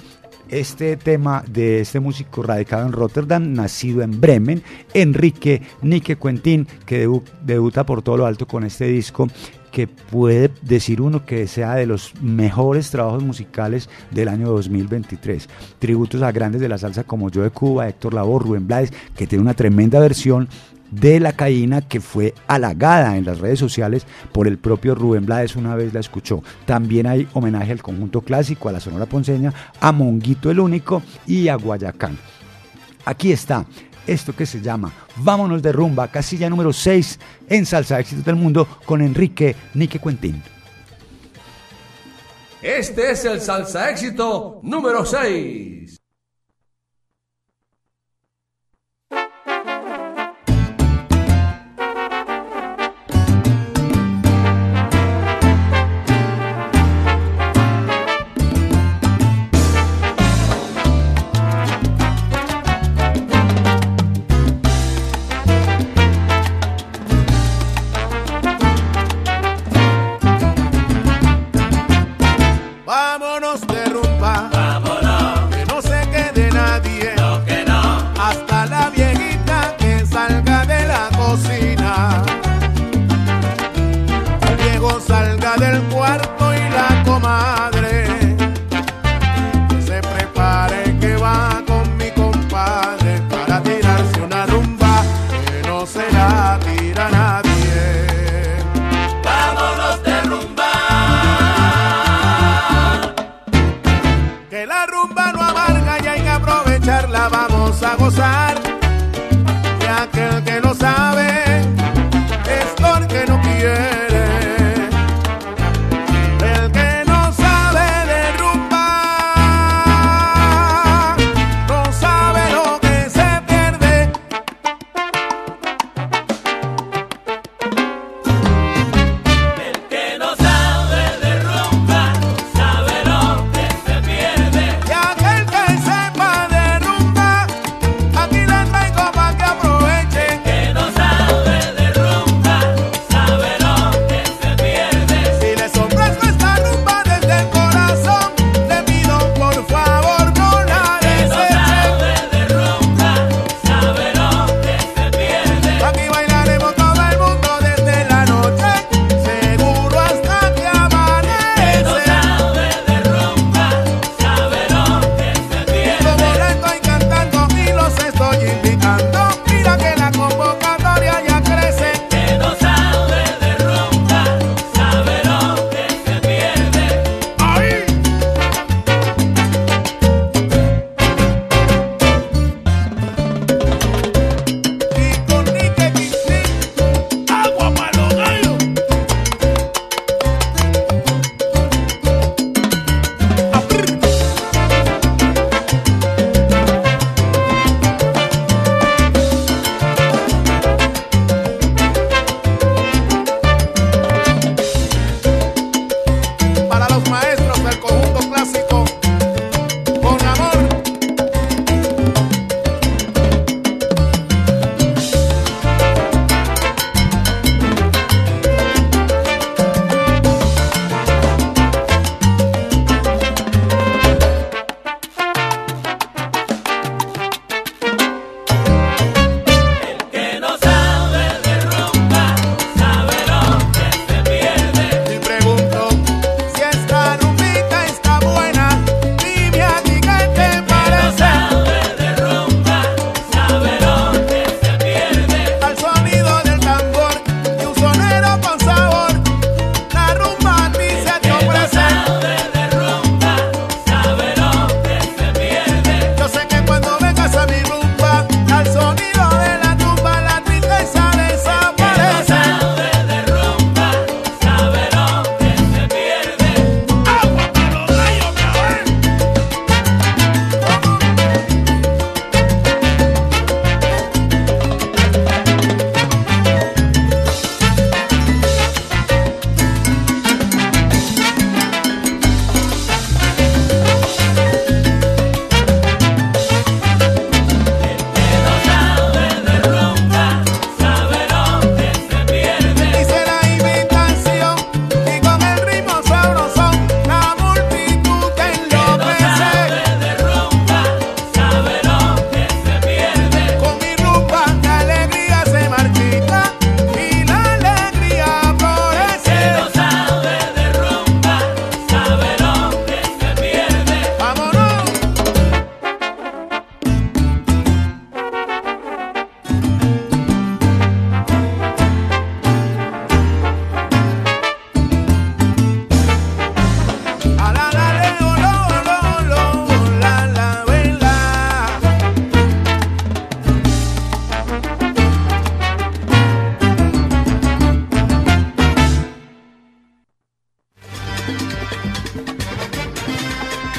este tema de este músico radicado en Rotterdam, nacido en Bremen, Enrique Nique Quentin, que debu- debuta por todo lo alto con este disco que puede decir uno que sea de los mejores trabajos musicales del año 2023. Tributos a grandes de la salsa como Joe Cuba, Héctor Lavoe, Rubén Blades, que tiene una tremenda versión de la caína que fue halagada en las redes sociales por el propio Rubén Blades una vez la escuchó. También hay homenaje al conjunto clásico, a la Sonora Ponceña, a Monguito el Único y a Guayacán. Aquí está esto que se llama Vámonos de rumba, casilla número 6 en Salsa Éxitos del Mundo con Enrique Nique Quentin. Este es el salsa éxito número 6.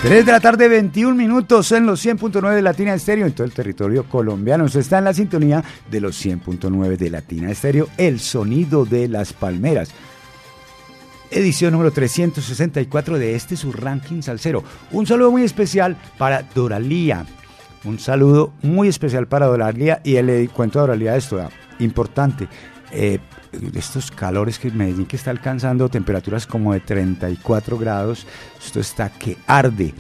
3 de la tarde, 21 minutos en los 100.9 de Latina Estéreo, en todo el territorio colombiano. Usted está en la sintonía de los 100.9 de Latina Estéreo, el sonido de las palmeras. Edición número 364 de este su ranking salsero. Un saludo muy especial para Doralía. Un saludo muy especial para Doralía y le eh, cuento a Doralía esto, importante. Eh, estos calores que Medellín que está alcanzando temperaturas como de 34 grados, esto está que arde.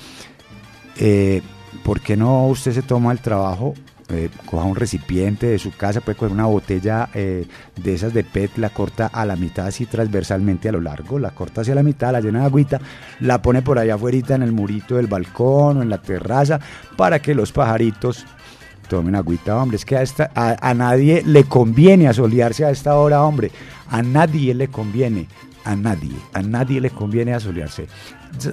Eh, ¿Por qué no usted se toma el trabajo? eh, coja un recipiente de su casa, puede coger una botella eh, de esas de PET, la corta a la mitad así transversalmente a lo largo, la corta hacia la mitad, la llena de agüita, la pone por allá afuera en el murito del balcón o en la terraza para que los pajaritos tomen agüita, hombre. Es que a, esta, a, nadie le conviene asolearse a esta hora, hombre. A nadie le conviene. A nadie. A nadie le conviene asolearse.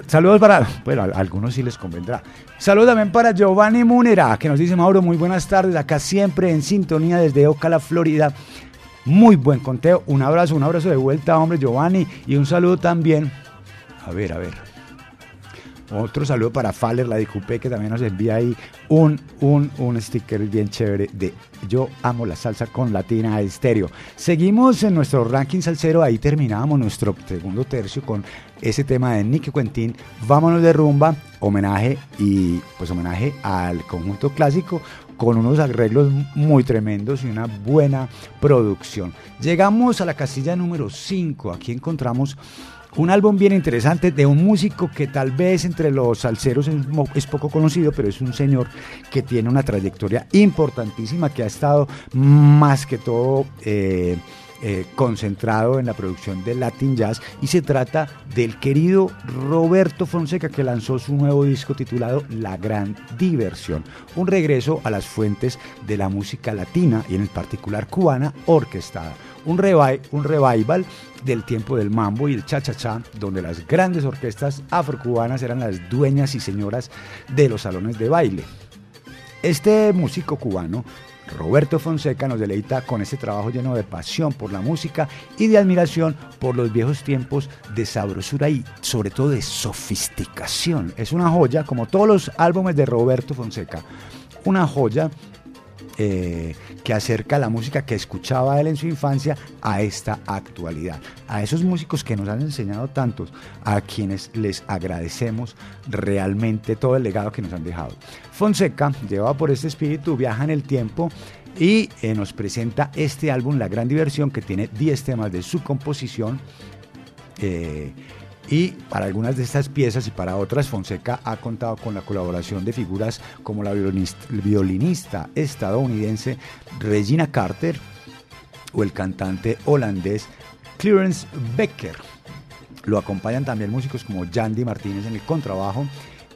Saludos para. Bueno, a algunos sí les convendrá. Saludos también para Giovanni Munera, que nos dice Mauro, muy buenas tardes. Acá siempre en sintonía desde Ocala, Florida. Muy buen conteo. Un abrazo, un abrazo de vuelta, hombre, Giovanni. Y un saludo también. A ver, a ver. Otro saludo para Faller, la de Coupé, que también nos envía ahí un, un, un sticker bien chévere de Yo amo la salsa con Latina Estéreo. Seguimos en nuestro ranking salsero, ahí terminamos nuestro segundo tercio con ese tema de Nicky Quentin, Vámonos de rumba, homenaje y pues homenaje al conjunto clásico con unos arreglos muy tremendos y una buena producción. Llegamos a la casilla número 5, aquí encontramos un álbum bien interesante de un músico que tal vez entre los salseros es, poco conocido, pero es un señor que tiene una trayectoria importantísima, que ha estado más que todo eh, eh, concentrado en la producción de Latin Jazz. Y se trata del querido Roberto Fonseca que lanzó su nuevo disco titulado La Gran Diversión, un regreso a las fuentes de la música latina y en el particular cubana orquestada un, revi- un revival del tiempo del mambo y el cha-cha-cha, donde las grandes orquestas afrocubanas eran las dueñas y señoras de los salones de baile. Este músico cubano, Roberto Fonseca, nos deleita con este trabajo lleno de pasión por la música y de admiración por los viejos tiempos de sabrosura y sobre todo de sofisticación. Es una joya, como todos los álbumes de Roberto Fonseca, una joya eh, que acerca la música que escuchaba él en su infancia a esta actualidad. A esos músicos que nos han enseñado tantos, a quienes les agradecemos realmente todo el legado que nos han dejado. Fonseca, llevado por este espíritu, viaja en el tiempo y eh, nos presenta este álbum, La Gran Diversión, que tiene 10 temas de su composición. eh, y para algunas de estas piezas y para otras, Fonseca ha contado con la colaboración de figuras como la violinista, estadounidense Regina Carter o el cantante holandés Clarence Becker. Lo acompañan también músicos como Yandy Martínez en el contrabajo,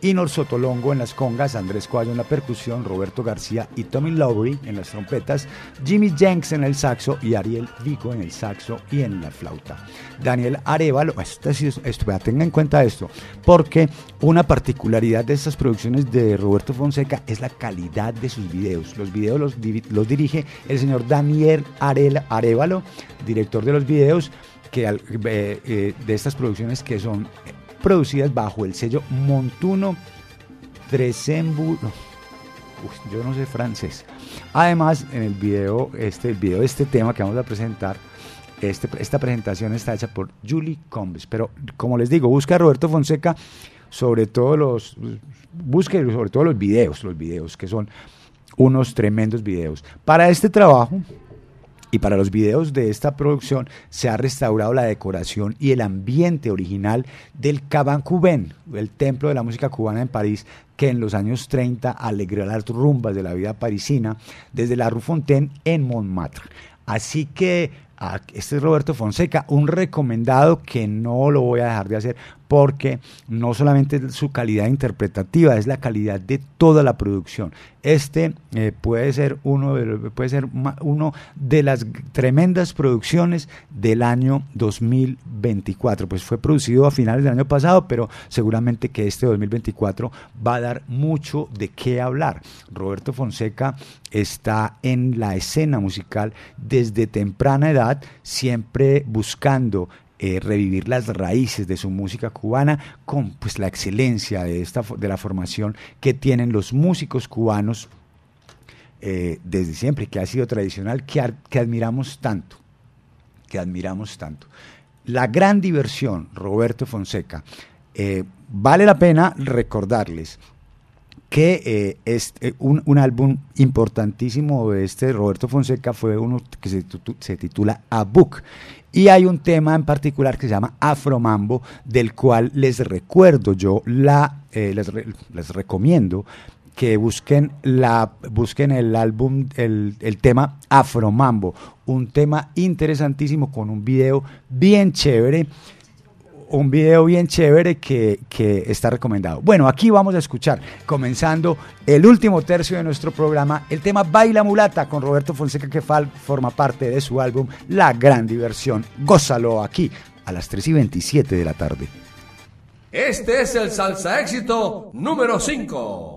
Inor Sotolongo en las congas, Andrés Coello en la percusión, Roberto García y Tommy Lowry en las trompetas, Jimmy Jenks en el saxo y Ariel Vigo en el saxo y en la flauta. Daniel Arevalo, esto, sí es- esto, vea, tenga en cuenta esto, porque una particularidad de estas producciones de Roberto Fonseca es la calidad de sus videos. Los videos los, dirige el señor Daniel Arevalo, director de los videos que, eh, de estas producciones que son producidas bajo el sello Montuno Tresembu. no, uy, yo no sé francés. Además, en el video, este, el video de este tema que vamos a presentar, este, esta presentación está hecha por Julie Combs. Pero como les digo, busca a Roberto Fonseca sobre todo los. Busque sobre todo los videos, los videos que son unos tremendos videos. Para este trabajo, y para los videos de esta producción se ha restaurado la decoración y el ambiente original del Caban Cuben, el templo de la música cubana en París, que en los años 30 alegró las rumbas de la vida parisina desde la Rue Fontaine en Montmartre. Así que a- este es Roberto Fonseca, un recomendado que no lo voy a dejar de hacer porque no solamente es su calidad interpretativa, es la calidad de toda la producción. Este eh, puede ser uno puede ser uno de las tremendas producciones del año 2024. Pues fue producido a finales del año pasado, pero seguramente que este 2024 va a dar mucho de qué hablar. Roberto Fonseca está en la escena musical desde temprana edad, siempre buscando eh, revivir las raíces de su música cubana con pues la excelencia de esta de la formación que tienen los músicos cubanos eh, desde siempre, que ha sido tradicional, que, que admiramos tanto, que admiramos tanto. La gran diversión, Roberto Fonseca, eh, vale la pena recordarles que un, un álbum importantísimo de este Roberto Fonseca fue uno que se, se titula A Book y hay un tema en particular que se llama Afromambo del cual les recuerdo yo la eh, les, les recomiendo que busquen la busquen el álbum el, el tema Afromambo. Un tema interesantísimo con un video bien chévere un video bien chévere que, que está recomendado. Bueno, aquí vamos a escuchar, comenzando el último tercio de nuestro programa, el tema Baila Mulata con Roberto Fonseca, que forma parte de su álbum La Gran Diversión. Gózalo aquí a las 3 y 27 de la tarde. Este es el salsa éxito número 5.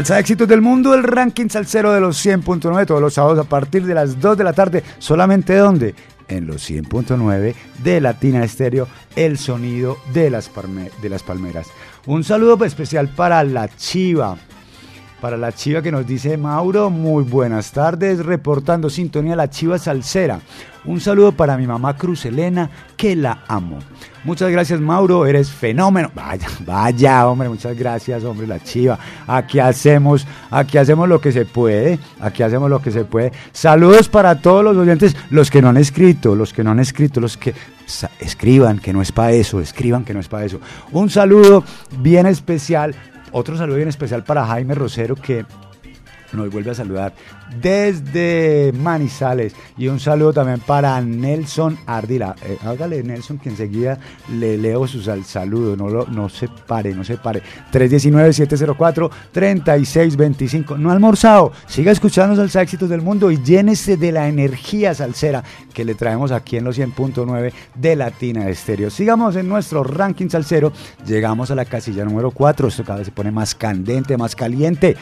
Salsa de éxitos del mundo, el ranking salsero de los 100.9 todos los sábados a partir de las 2 de la tarde. ¿Solamente dónde? En los 100.9 de Latina Estéreo, el sonido de las, de las palmeras. Un saludo especial para la Chiva. Para la chiva que nos dice Mauro, muy buenas tardes, reportando sintonía la chiva salsera. Un saludo para mi mamá Cruz Elena, que la amo. Muchas gracias Mauro, eres fenómeno. Vaya, vaya, hombre, muchas gracias, hombre, la chiva. Aquí hacemos, aquí hacemos lo que se puede, aquí hacemos lo que se puede. Saludos para todos los oyentes, los que no han escrito, los que no han escrito, los que escriban, que no es para eso, escriban que no es para eso. Un saludo bien especial otro saludo bien especial para Jaime Rosero que nos vuelve a saludar desde Manizales. Y un saludo también para Nelson Ardila. Eh, hágale Nelson que enseguida le leo su sal- saludo. No, lo, no se pare, no se pare. 319-704-3625. No ha almorzado. Siga escuchando Salsa Éxitos del Mundo y llénese de la energía salsera que le traemos aquí en los 100.9 de Latina Estéreo. Sigamos en nuestro ranking salsero. Llegamos a la casilla número 4. Esto cada vez se pone más candente, más caliente.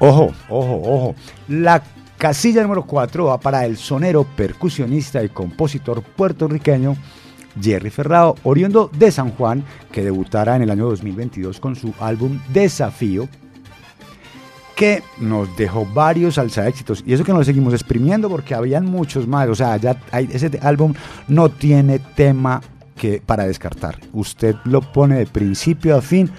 Ojo, ojo, ojo. La casilla número 4 va para el sonero, percusionista y compositor puertorriqueño Jerry Ferrao, oriundo de San Juan, que debutara en el año 2022 con su álbum Desafío, que nos dejó varios salsa éxitos. Y eso que nos seguimos exprimiendo porque habían muchos más. O sea, ya hay- ese álbum no tiene tema que, para descartar. Usted lo pone de principio a fin.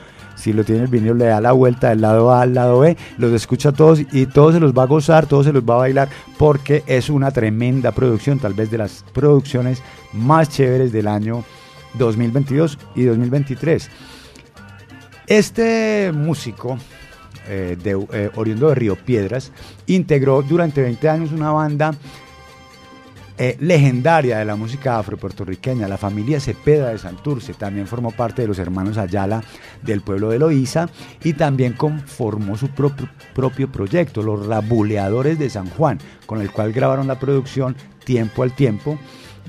Si lo tiene el vinilo, le da la vuelta del lado A al lado B, los escucha todos y todos se los va a gozar, todos se los va a bailar, porque es una tremenda producción, tal vez de las producciones más chéveres del año 2022 y 2023. Este músico, eh, de, eh, oriundo de Río Piedras, integró durante 20 años una banda eh, legendaria de la música afropuertorriqueña, la familia Cepeda de Santurce, también formó parte de los hermanos Ayala del pueblo de Loíza y también conformó su propio, propio proyecto, los Rabuleadores de San Juan, con el cual grabaron la producción Tiempo al Tiempo.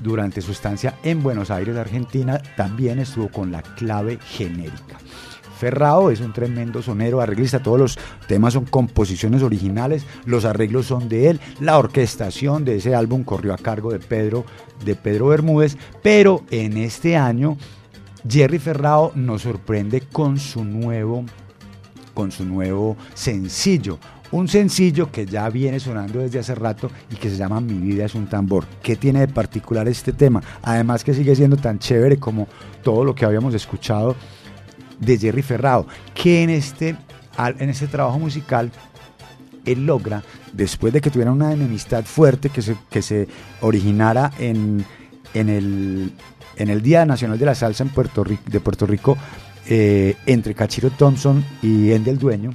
Durante su estancia en Buenos Aires, Argentina, también estuvo con la clave genérica. Ferrao es un tremendo sonero, arreglista, todos los temas son composiciones originales, los arreglos son de él, la orquestación de ese álbum corrió a cargo de Pedro, de Pedro Bermúdez, pero en este año Jerry Ferrao nos sorprende con su nuevo, con su nuevo sencillo. Un sencillo que ya viene sonando desde hace rato y que se llama Mi vida es un tambor. ¿Qué tiene de particular este tema? Además que sigue siendo tan chévere como todo lo que habíamos escuchado de Jerry Ferrao, que en este, en este trabajo musical él logra, después de que tuviera una enemistad fuerte que se, que se originara en, en, el, en el Día Nacional de la Salsa en Puerto de Puerto Rico eh, entre Cachiro Thompson y Endel Dueño,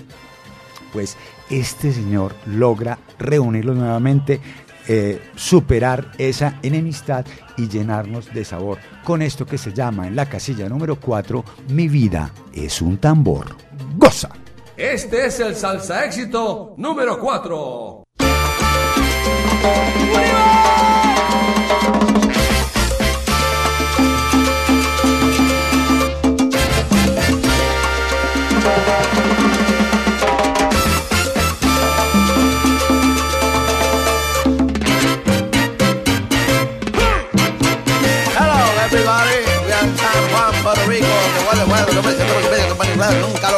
pues este señor logra reunirlos nuevamente, eh, superar esa enemistad y llenarnos de sabor con esto que se llama en la casilla número 4, Mi vida es un tambor. ¡Goza! Este es el salsa éxito número 4. Hello, que huele,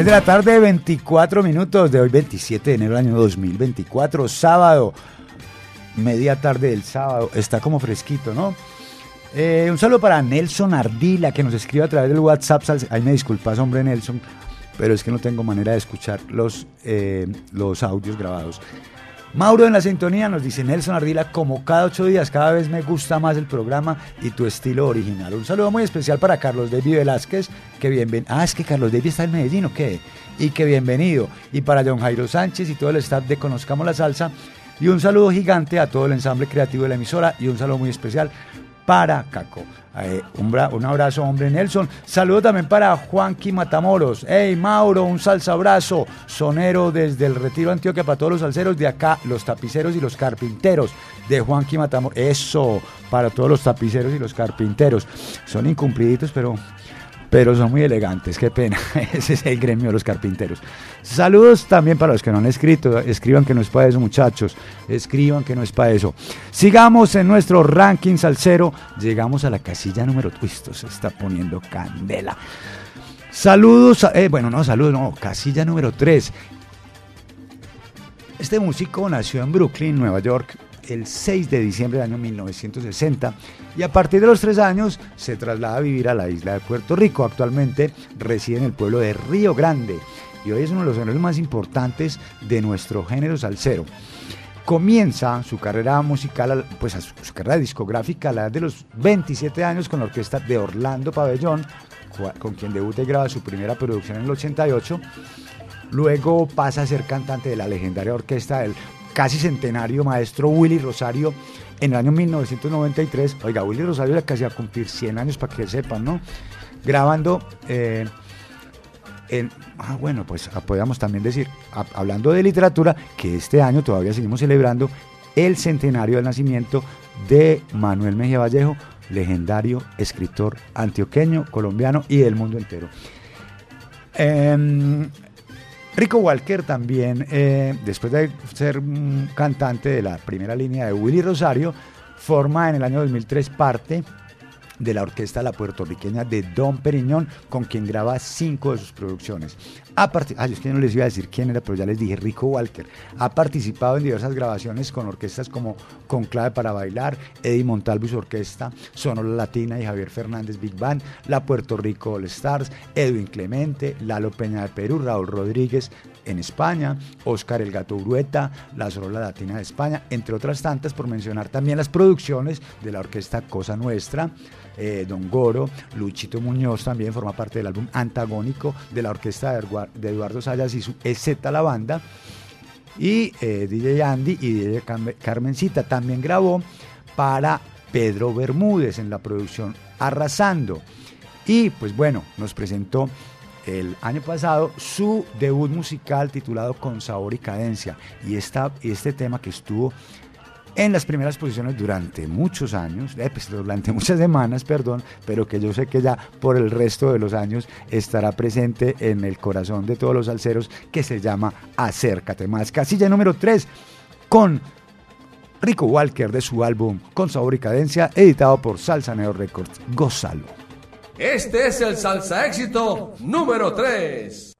3 de la tarde, 24 minutos de hoy, 27 de enero del año 2024, sábado, media tarde del sábado, está como fresquito, ¿no? Eh, un saludo para Nelson Ardila, que nos escribe a través del WhatsApp. Ahí me disculpas, hombre Nelson, pero es que no tengo manera de escuchar los, eh, los audios grabados. Mauro en la sintonía nos dice Nelson Ardila, como cada ocho días, cada vez me gusta más el programa y tu estilo original. Un saludo muy especial para Carlos David Velázquez, que bienvenido. Ah, es que Carlos David está en Medellín, ¿o qué? Y que bienvenido. Y para John Jairo Sánchez y todo el staff de Conozcamos la Salsa. Y un saludo gigante a todo el ensamble creativo de la emisora y un saludo muy especial para Caco. Eh, un, un, abrazo, hombre Nelson. Saludo también para Juanqui Matamoros. Hey, Mauro, un salsa abrazo. Sonero desde el Retiro Antioquia para todos los salseros de acá, los tapiceros y los carpinteros de Juanqui Matamoros. Eso, para todos los tapiceros y los carpinteros. Son incumpliditos, pero pero son muy elegantes, qué pena. Ese es el gremio de los carpinteros. Saludos también para los que no han escrito. Escriban que no es para eso, muchachos. Escriban que no es para eso. Sigamos en nuestro ranking salsero. Llegamos a la casilla número. Uy, esto se está poniendo candela. Saludos, eh, bueno, no, saludos, no, casilla número 3. Este músico nació en Brooklyn, Nueva York, el 6 de diciembre del año 1960 y a partir de los tres años se traslada a vivir a la isla de Puerto Rico. Actualmente reside en el pueblo de Río Grande y hoy es uno de los géneros más importantes de nuestro género salsero. Comienza su carrera musical, pues su carrera discográfica a la edad de los 27 años con la orquesta de Orlando Pabellón, con quien debuta y graba su primera producción en el 88. Luego pasa a ser cantante de la legendaria orquesta del casi centenario maestro Willy Rosario en el año 1993. Oiga, Willy Rosario le casi a cumplir 100 años para que sepan, ¿no? Grabando eh, en, ah, bueno, pues podríamos también decir, hablando de literatura, que este año todavía seguimos celebrando el centenario del nacimiento de Manuel Mejía Vallejo, legendario escritor antioqueño, colombiano y del mundo entero. Em, Rico Walker también, eh, después de ser cantante de la primera línea de Willy Rosario, forma en el año 2003 parte de la orquesta la puertorriqueña de Don Periñón, con quien graba cinco de sus producciones. Yo es que no les iba a decir quién era, pero ya les dije, Rico Walker. Ha participado en diversas grabaciones con orquestas como Conclave para Bailar, Eddie Montalvo y su orquesta, Sonora Latina y Javier Fernández Big Band, la Puerto Rico All Stars, Edwin Clemente, Lalo Peña de Perú, Raúl Rodríguez en España, Oscar El Gato Urueta, la Sonora Latina de España, entre otras tantas, por mencionar también las producciones de la orquesta Cosa Nuestra, eh, Don Goro, Luchito Muñoz también forma parte del álbum Antagónico de la orquesta de Eduardo Sayas y su EZ La Banda. Y eh, DJ Andy y DJ Carmencita también grabó para Pedro Bermúdez en la producción Arrasando. Y pues bueno, nos presentó el año pasado su debut musical titulado Con Sabor y Cadencia. Y esta, este tema que estuvo en las primeras posiciones durante muchos años, eh, pues, durante muchas semanas, perdón, pero que yo sé que ya por el resto de los años estará presente en el corazón de todos los salseros, que se llama Acércate más. Casilla número 3 con Rico Walker de su álbum Con Sabor y Cadencia, editado por Salsa Neo Records. Gózalo. Este es el salsa éxito número 3.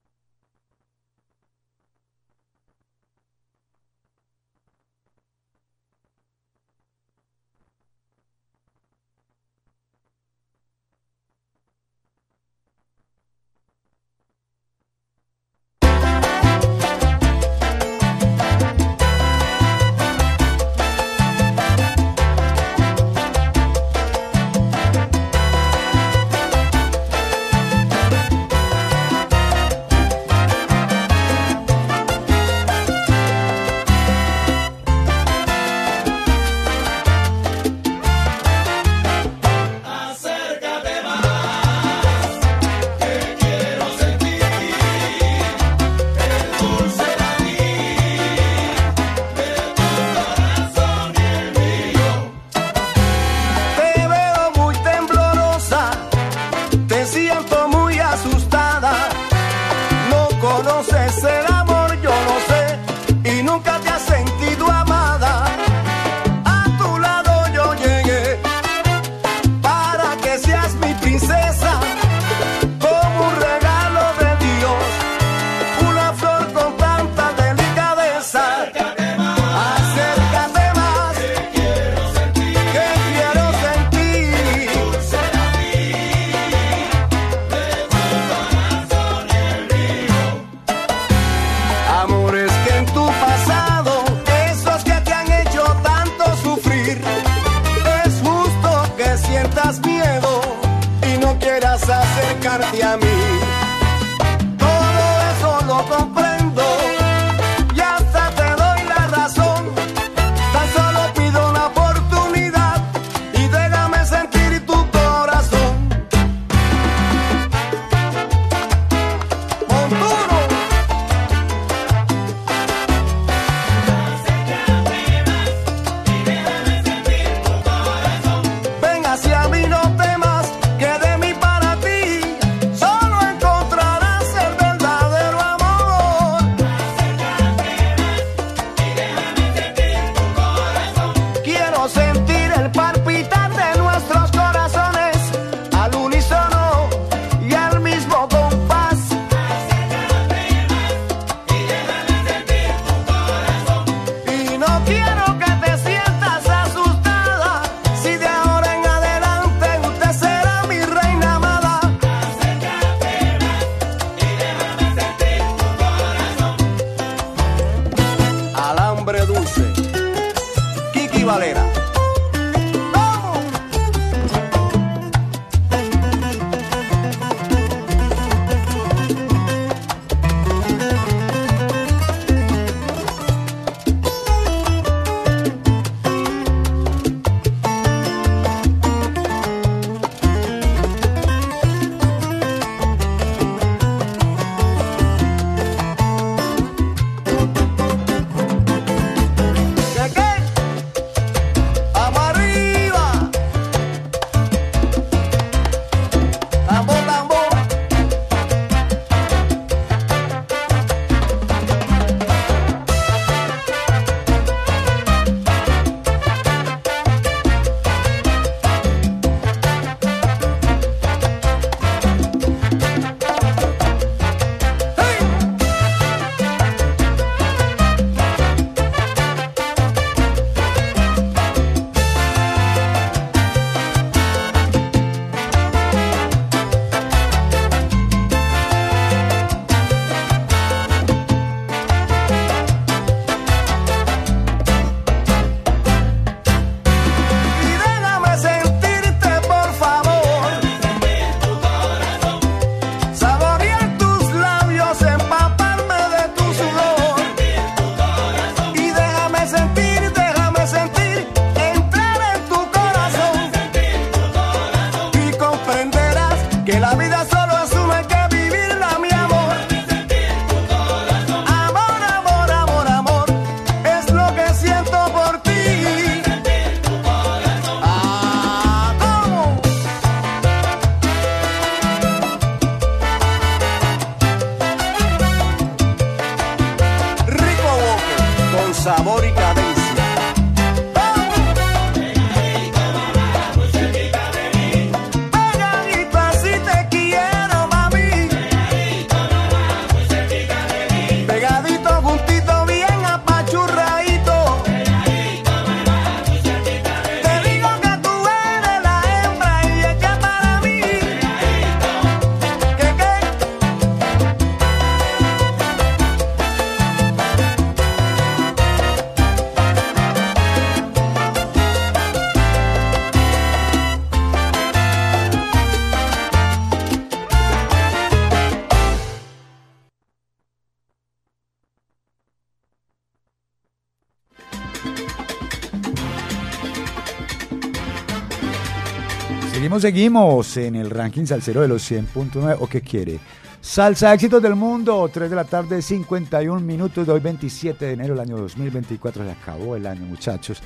Seguimos, en el ranking salsero de los 100.9. ¿O qué quiere? Salsa éxitos del mundo, 3 de la tarde, 51 minutos de hoy, 27 de enero del año 2024. Se acabó el año, muchachos.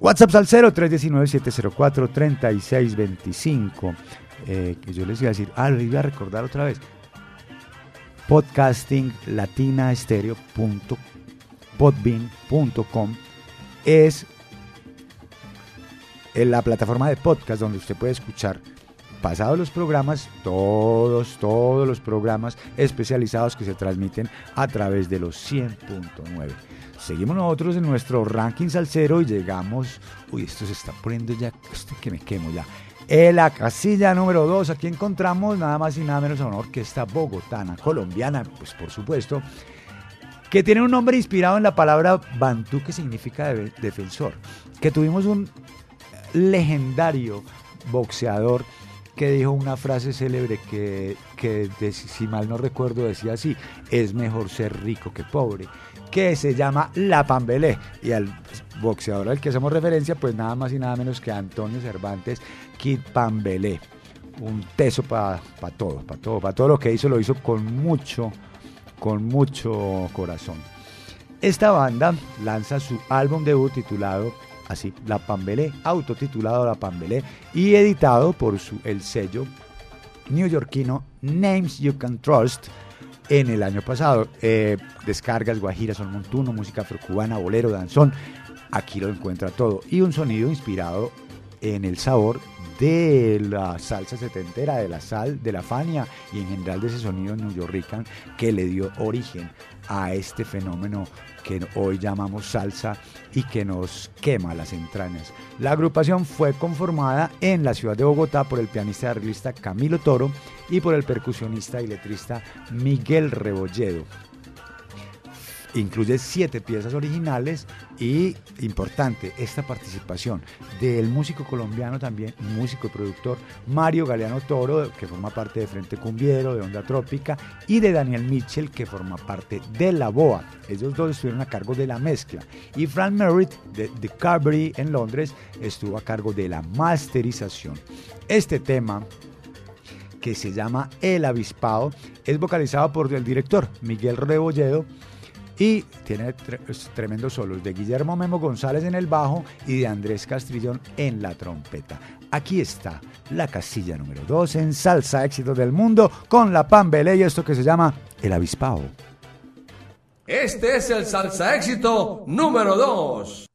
WhatsApp Salcero 319-704-3625. Eh, que yo les iba a decir, ah, lo iba a recordar otra vez. Podcasting latinaestereo.podbean.com es en la plataforma de podcast donde usted puede escuchar pasados los programas, todos, todos los programas especializados que se transmiten a través de los 100.9. Seguimos nosotros en nuestro ranking salsero y llegamos, uy, esto se está poniendo ya, esto que me quemo ya. En la casilla número 2, aquí encontramos nada más y nada menos a una orquesta bogotana, colombiana, pues por supuesto, que tiene un nombre inspirado en la palabra bantú, que significa de- defensor. Que tuvimos un legendario boxeador que dijo una frase célebre que, que si mal no recuerdo decía así, es mejor ser rico que pobre, que se llama La Pambelé. Y al boxeador al que hacemos referencia, pues nada más y nada menos que Antonio Cervantes Kid Pambelé. Un teso para todo, para todo, para todo lo que hizo, lo hizo con mucho, con mucho corazón. Esta banda lanza su álbum debut titulado así, La Pambelé, autotitulado La Pambelé y editado por su, el sello neoyorquino Names You Can Trust en el año pasado. Eh, descargas, guajiras, son montuno, música afrocubana, bolero, danzón. Aquí lo encuentra todo. Y un sonido inspirado en el sabor de la salsa setentera, de la sal, de la Fania y en general de ese sonido newyorrican que le dio origen a este fenómeno que hoy llamamos salsa y que nos quema las entrañas. La agrupación fue conformada en la ciudad de Bogotá por el pianista y arreglista Camilo Toro y por el percusionista y letrista Miguel Rebolledo. Incluye siete piezas originales y, importante, esta participación del músico colombiano también, músico y productor Mario Galeano Toro, que forma parte de Frente Cumbiero, de Onda Trópica, y de Daniel Mitchell, que forma parte de La Boa. Ellos dos estuvieron a cargo de la mezcla. Y Frank Merritt, de Carberry en Londres, estuvo a cargo de la masterización. Este tema que se llama El Avispado, es vocalizado por el director Miguel Rebolledo y tiene tre- tremendos solos de Guillermo Memo González en el bajo y de Andrés Castrillón en la trompeta. Aquí está la casilla número 2 en Salsa Éxitos del Mundo con la Pambelé y esto que se llama El Avispado. Este es el salsa éxito número 2.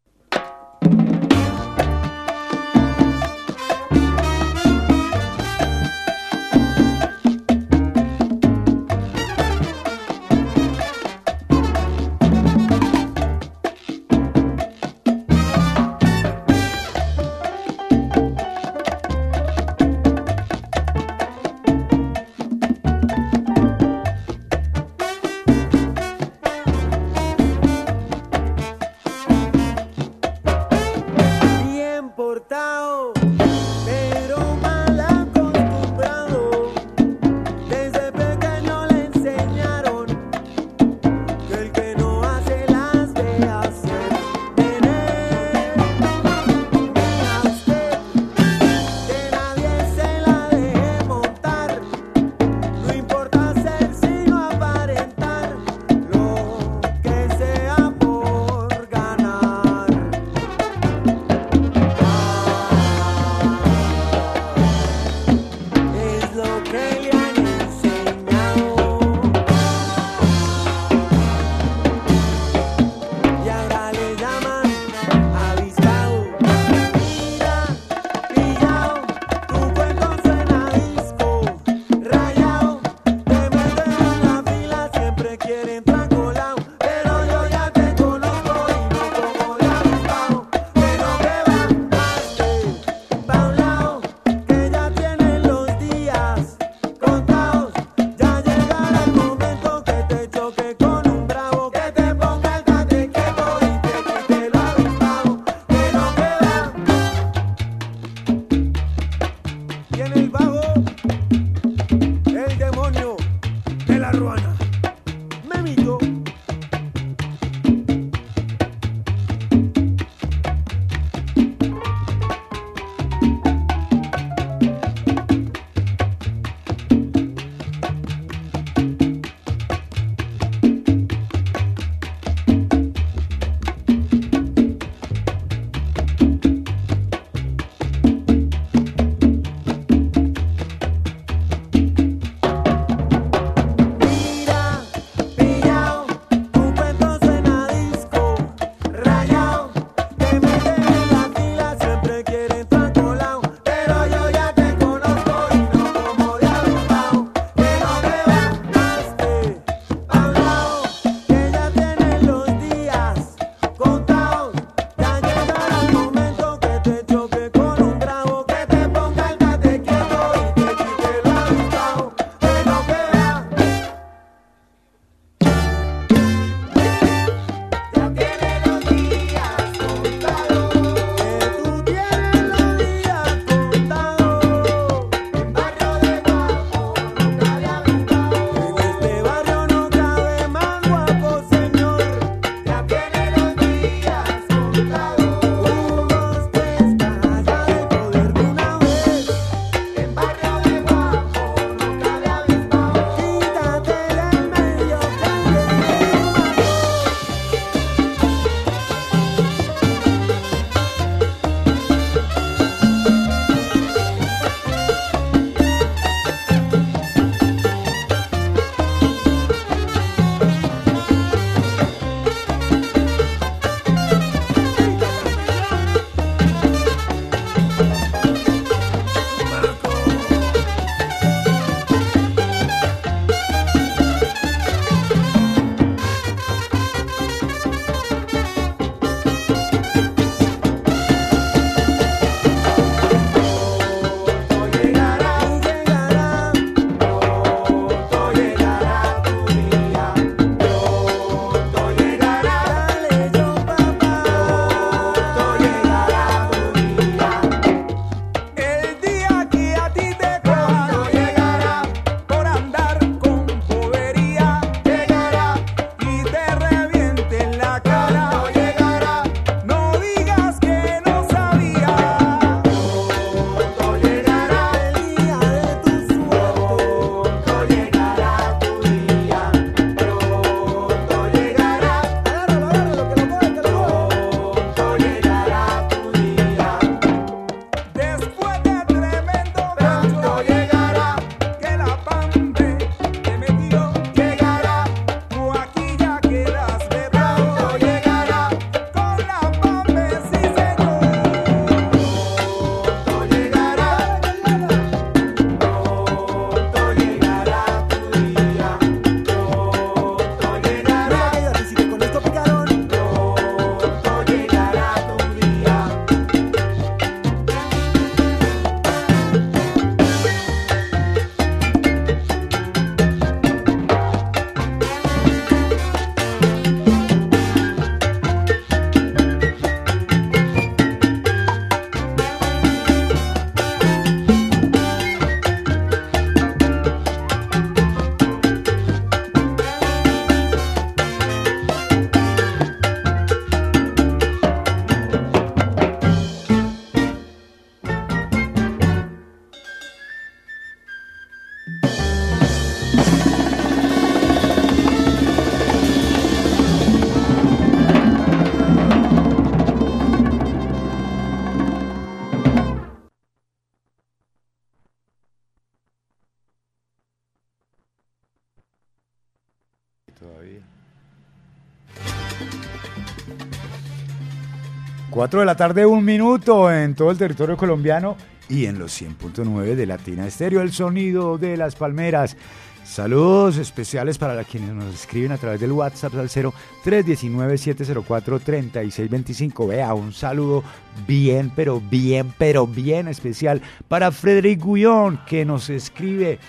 4 de la tarde, un minuto en todo el territorio colombiano y en los 100.9 de Latina Estéreo, el sonido de las palmeras. Saludos especiales para quienes nos escriben a través del WhatsApp al 0 319-704-3625. Vea, un saludo bien, pero bien, pero bien especial para Frederic Gullón, que nos escribe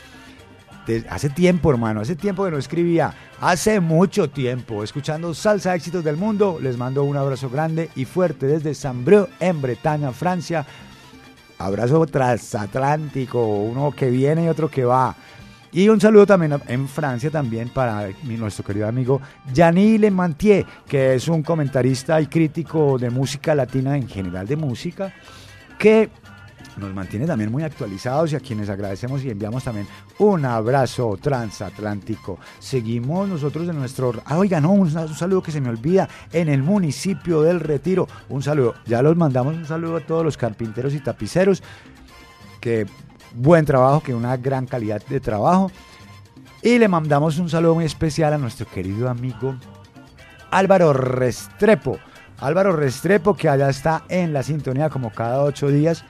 hace tiempo, hermano, hace tiempo que no escribía, hace mucho tiempo, escuchando Salsa Éxitos del Mundo. Les mando un abrazo grande y fuerte desde Saint-Brieuc, en Bretaña, Francia. Abrazo transatlántico, uno que viene y otro que va. Y un saludo también en Francia también para nuestro querido amigo Gianni Lemantier, que es un comentarista y crítico de música latina en general de música, que nos mantiene también muy actualizados y a quienes agradecemos y enviamos también un abrazo transatlántico. Seguimos nosotros en nuestro... Ah, oiga, no, un, un saludo que se me olvida, en el municipio del Retiro. Un saludo, ya los mandamos un saludo a todos los carpinteros y tapiceros, que buen trabajo, que una gran calidad de trabajo. Y le mandamos un saludo muy especial a nuestro querido amigo Álvaro Restrepo. Álvaro Restrepo, que allá está en la sintonía como cada ocho días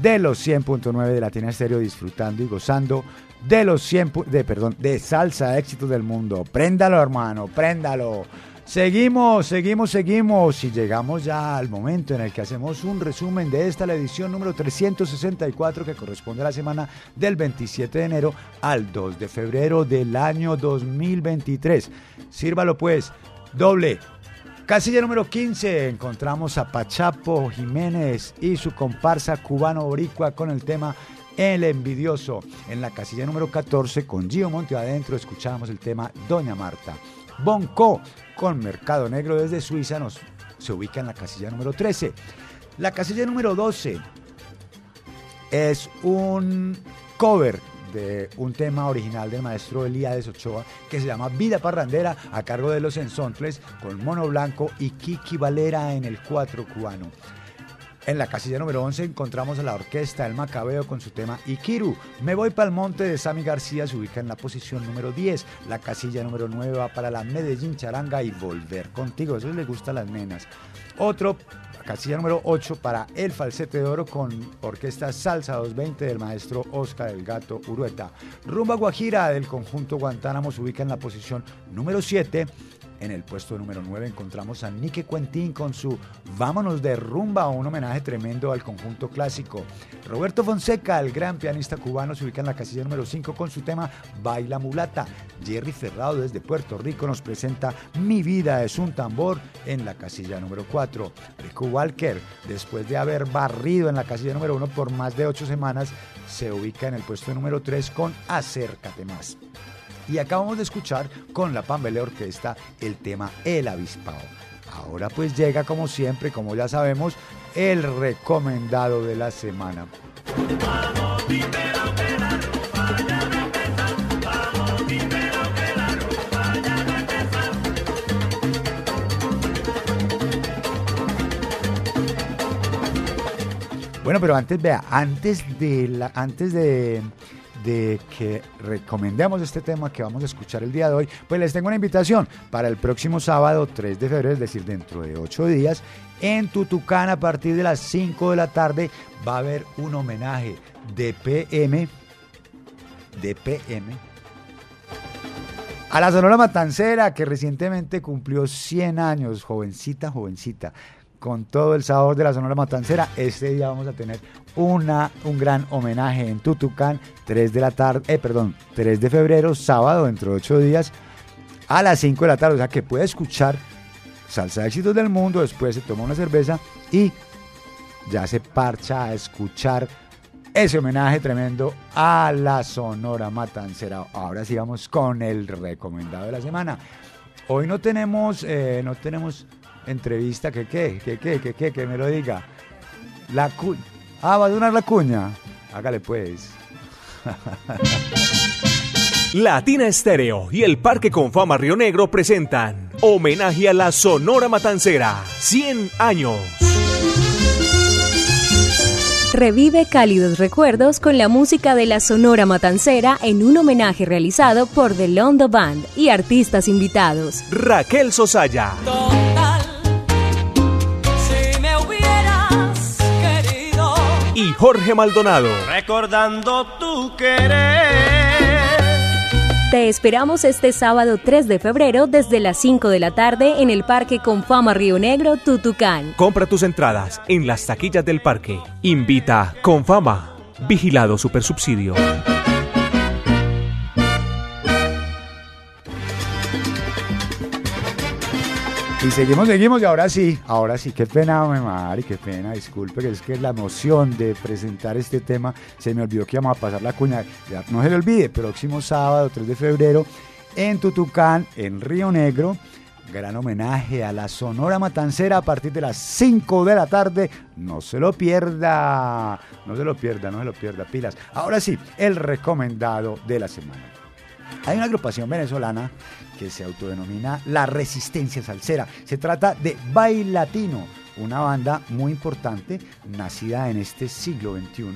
de los 100.9 de Latina Estéreo, disfrutando y gozando de los 100, pu- de, perdón, de salsa éxitos del mundo. Préndalo, hermano, préndalo. Seguimos, seguimos, seguimos y llegamos ya al momento en el que hacemos un resumen de esta, la edición número 364 que corresponde a la semana del 27 de enero al 2 de febrero del año 2023. Sírvalo pues, doble. Casilla número 15 encontramos a Pachapo Jiménez y su comparsa cubano boricua con el tema El Envidioso. En la casilla número 14 con Gio Monte adentro escuchamos el tema Doña Marta. Bonco con Mercado Negro desde Suiza nos, se ubica en la casilla número 13. La casilla número 12 es un cover un tema original del maestro Elías Ochoa que se llama Vida Parrandera a cargo de los Ensontles con Mono Blanco y Kiki Valera en el cuatro cubano. En la casilla número 11 encontramos a la orquesta El Macabeo con su tema Ikiru. Me voy para el monte de Sammy García se ubica en la posición número 10. La casilla número 9 va para la Medellín Charanga y Volver contigo. Eso le gusta a las nenas. Otro, casilla número 8 para El Falsete de Oro con orquesta Salsa 220 del maestro Oscar El Gato Urueta. Rumba Guajira del conjunto Guantánamo se ubica en la posición número 7. En el puesto número 9 encontramos a Nique Cuentín con su Vámonos de rumba, un homenaje tremendo al conjunto clásico. Roberto Fonseca, el gran pianista cubano, se ubica en la casilla número 5 con su tema Baila Mulata. Jerry Ferrado desde Puerto Rico nos presenta Mi vida es un tambor en la casilla número 4. Rico Walker, después de haber barrido en la casilla número 1 por más de 8 semanas, se ubica en el puesto número 3 con Acércate más. Y acabamos de escuchar con la Pambele Orquesta el tema El Avispao. Ahora pues llega como siempre, como ya sabemos, el recomendado de la semana. Bueno, pero antes, vea, antes de la, antes de, de que recomendemos este tema que vamos a escuchar el día de hoy, pues les tengo una invitación para el próximo sábado 3 de febrero, es decir, dentro de 8 días, en Tutucán a partir de las 5 de la tarde va a haber un homenaje de PM, de PM, a la Sonora Matancera, que recientemente cumplió 100 años, jovencita, jovencita, con todo el sabor de la Sonora Matancera. Este día vamos a tener una, un gran homenaje en Tutucán, 3 de la tarde, eh, perdón, 3 de febrero, sábado, dentro de 8 días, a las 5 de la tarde. O sea que puede escuchar Salsa de Éxitos del Mundo, después se toma una cerveza y ya se parcha a escuchar ese homenaje tremendo a la Sonora Matancera. Ahora sí vamos con el recomendado de la semana. Hoy no tenemos, eh, no tenemos entrevista, que qué, que qué, que qué, que me lo diga. La cu ah, va a donar la cuña. Hágale pues. Latina Estéreo y el Parque Confama Río Negro presentan Homenaje a la Sonora Matancera, 100 años. Revive cálidos recuerdos con la música de la Sonora Matancera en un homenaje realizado por The Londo Band y artistas invitados. Raquel Sosaya. Jorge Maldonado. Recordando tu querer. Te esperamos este sábado 3 de febrero desde las 5 de la tarde en el Parque Confama Río Negro, Tutucán. Compra tus entradas en las taquillas del parque. Invita Confama. Vigilado Supersubsidio. Y seguimos, seguimos, y ahora sí, ahora sí, qué pena, hombre, Mari, qué pena, disculpe, que es que la emoción de presentar este tema, se me olvidó que íbamos a pasar la cuña, ya, no se le olvide, próximo sábado, 3 de febrero, en Tutucán, en Río Negro, gran homenaje a la Sonora Matancera a partir de las 5 de la tarde, no se lo pierda, no se lo pierda, no se lo pierda, pilas. Ahora sí, el recomendado de la semana. Hay una agrupación venezolana que se autodenomina La Resistencia Salsera. Se trata de Bailatino, una banda muy importante, nacida en este siglo XXI,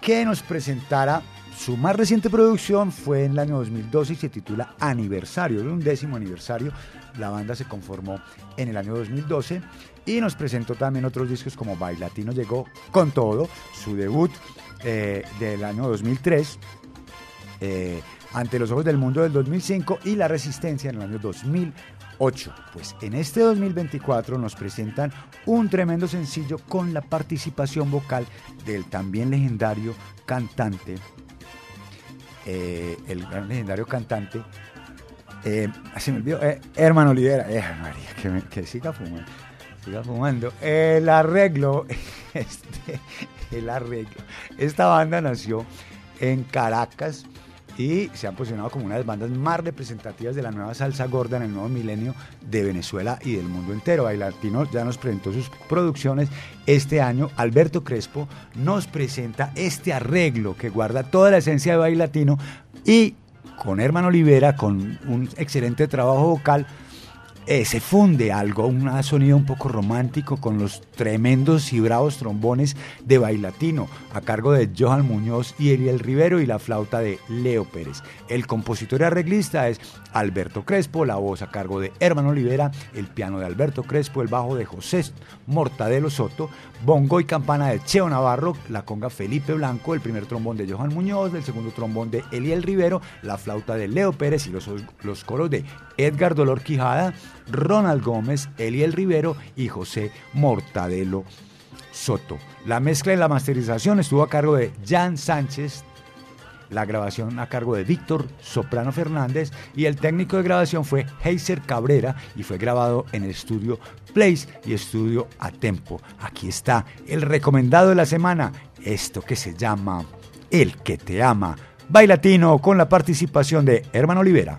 que nos presentara su más reciente producción fue en el año 2012 y se titula Aniversario, es un décimo aniversario. La banda se conformó en el año 2012 y nos presentó también otros discos como Bailatino llegó con todo, su debut eh, del año 2003 eh, ante los ojos del mundo del 2005 y La Resistencia en el año 2008. Pues en este 2024 nos presentan un tremendo sencillo con la participación vocal del también legendario cantante, eh, el gran legendario cantante, eh, se me olvidó, eh, Hermano Olivera, María, que, me- siga fumando, siga fumando. El arreglo, este, el arreglo. Esta banda nació en Caracas y se han posicionado como una de las bandas más representativas de la nueva salsa gorda en el nuevo milenio de Venezuela y del mundo entero. Bailatino ya nos presentó sus producciones este año. Alberto Crespo nos presenta este arreglo que guarda toda la esencia de Bailatino y con Hermano Olivera, con un excelente trabajo vocal, eh, se funde algo, un sonido un poco romántico con los tremendos y bravos trombones de Bailatino a cargo de Johan Muñoz y Eliel Rivero y la flauta de Leo Pérez. El compositor y arreglista es Alberto Crespo, la voz a cargo de Hermano Olivera, el piano de Alberto Crespo, el bajo de José Mortadelo Soto, bongo y campana de Cheo Navarro, la conga Felipe Blanco, el primer trombón de Johan Muñoz, el segundo trombón de Eliel Rivero, la flauta de Leo Pérez y los, los coros de Edgar Dolor Quijada, Ronald Gómez, Eliel Rivero y José Mortadelo Soto. La mezcla y la masterización estuvo a cargo de Jan Sánchez, la grabación a cargo de Víctor Soprano Fernández y el técnico de grabación fue Heiser Cabrera y fue grabado en el estudio Place y estudio a Tempo. Aquí está el recomendado de la semana, esto que se llama El que te ama, bailatino con la participación de Hermano Olivera.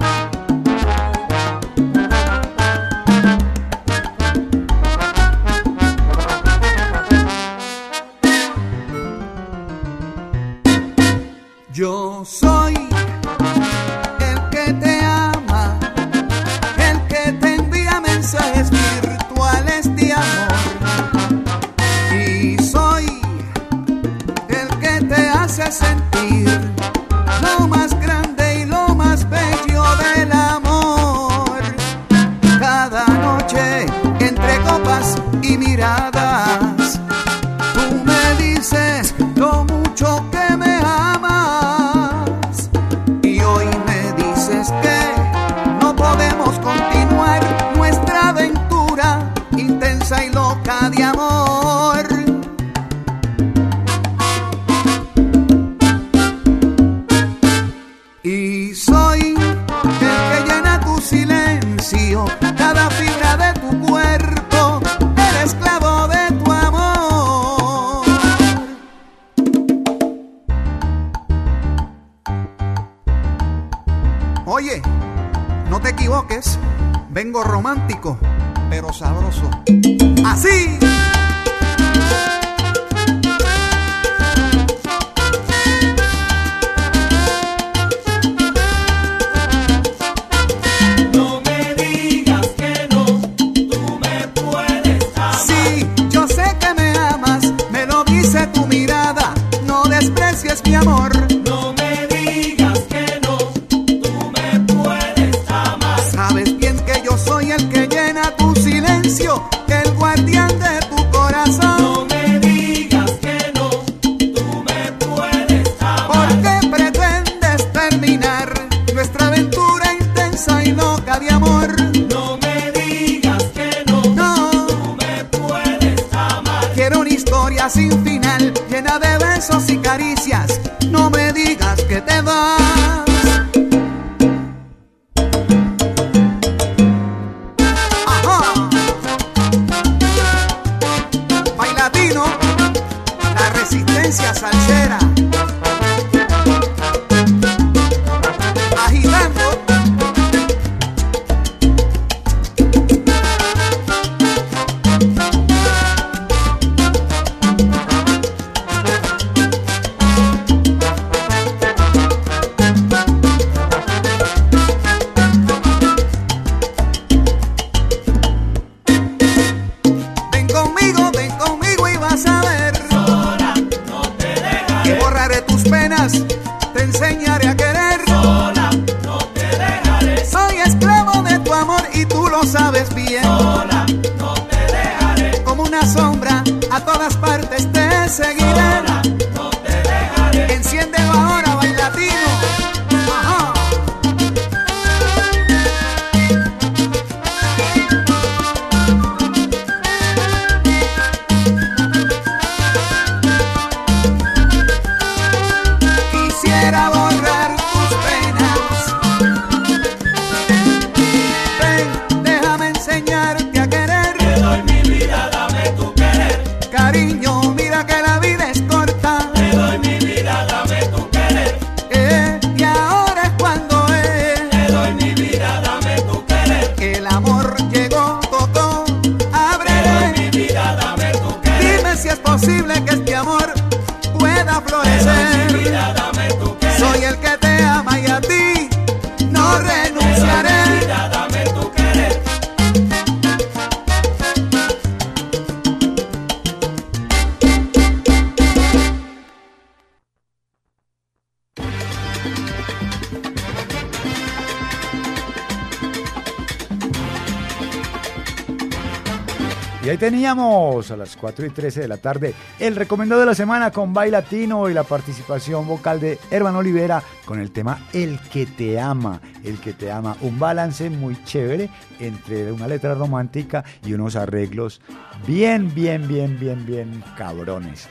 Ahí teníamos a las 4 y 13 de la tarde el recomendado de la semana con Bailatino y la participación vocal de Herman Olivera con el tema El que te ama, el que te ama. Un balance muy chévere entre una letra romántica y unos arreglos bien, bien, bien, bien, bien cabrones.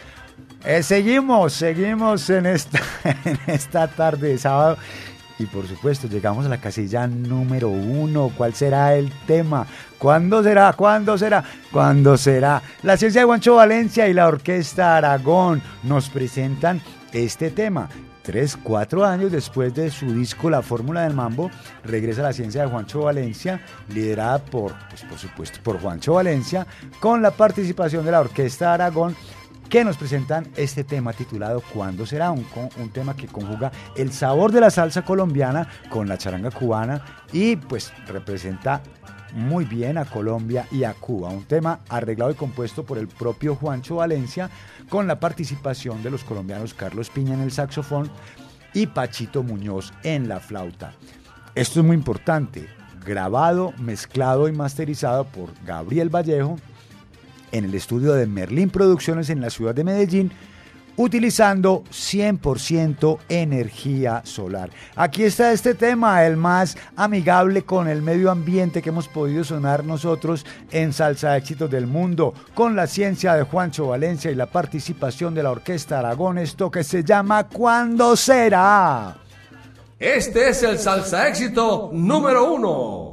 Eh, seguimos, seguimos en esta, en esta tarde de sábado. Y por supuesto, llegamos a la casilla número uno. ¿Cuál será el tema? ¿Cuándo será? ¿Cuándo será? ¿Cuándo será? La ciencia de Juancho Valencia y la Orquesta Aragón nos presentan este tema. Tres, cuatro años después de su disco La Fórmula del Mambo, regresa la ciencia de Juancho Valencia, liderada por, pues, por supuesto, por Juancho Valencia, con la participación de la Orquesta Aragón que nos presentan este tema titulado ¿Cuándo será? Un, un tema que conjuga el sabor de la salsa colombiana con la charanga cubana y pues representa muy bien a Colombia y a Cuba. Un tema arreglado y compuesto por el propio Juancho Valencia con la participación de los colombianos Carlos Piña en el saxofón y Pachito Muñoz en la flauta. Esto es muy importante, grabado, mezclado y masterizado por Gabriel Vallejo en el estudio de Merlín Producciones en la ciudad de Medellín, utilizando 100% energía solar. Aquí está este tema, el más amigable con el medio ambiente que hemos podido sonar nosotros en Salsa Éxitos del Mundo, con la ciencia de Juancho Valencia y la participación de la Orquesta Aragón, esto que se llama ¿Cuándo será? Este es el salsa éxito número uno.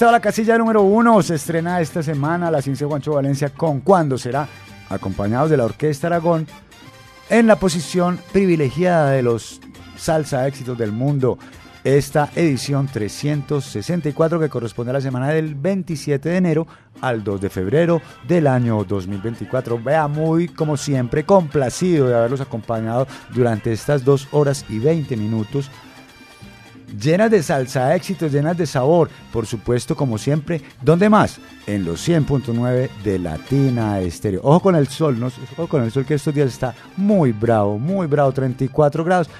Estaba la casilla número uno. Se estrena esta semana la Ciencia Juancho Valencia con Cuándo será, acompañados de la Orquesta Aragón, en la posición privilegiada de los salsa éxitos del mundo. Esta edición 364 que corresponde a la semana del 27 de enero al 2 de febrero del año 2024. Vea, muy como siempre, complacido de haberlos acompañado durante estas dos horas y 20 minutos llenas de salsa éxitos, llenas de sabor, por supuesto, como siempre, ¿dónde más? En los 100.9 de Latina Estéreo. Ojo con el sol. Ojo con el sol que estos días está muy bravo, muy bravo, 34 grados.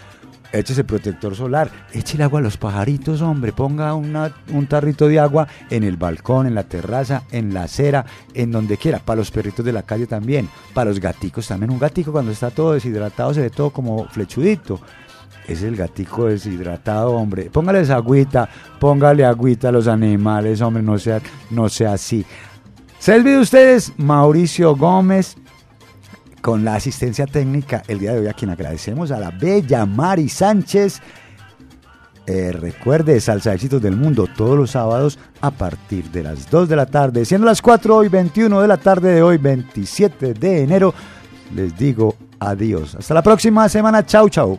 Échese protector solar, échele agua a los pajaritos, hombre, ponga un tarrito de agua en el balcón, en la terraza, en la acera, en donde quiera, para los perritos de la calle también, para los gaticos también. Un gatico cuando está todo deshidratado se ve todo como flechudito. Es el gatico deshidratado, hombre. Póngales agüita, póngale agüita a los animales, hombre, no sea, no sea así. Se olvide ustedes, Mauricio Gómez, con la asistencia técnica el día de hoy, a quien agradecemos a la bella Mari Sánchez. Eh, recuerde, Salsa Éxitos del Mundo, todos los sábados a partir de las 2 de la tarde, siendo las 4 y 21 de la tarde de hoy, 27 de enero. Les digo adiós. Hasta la próxima semana. Chau, chau.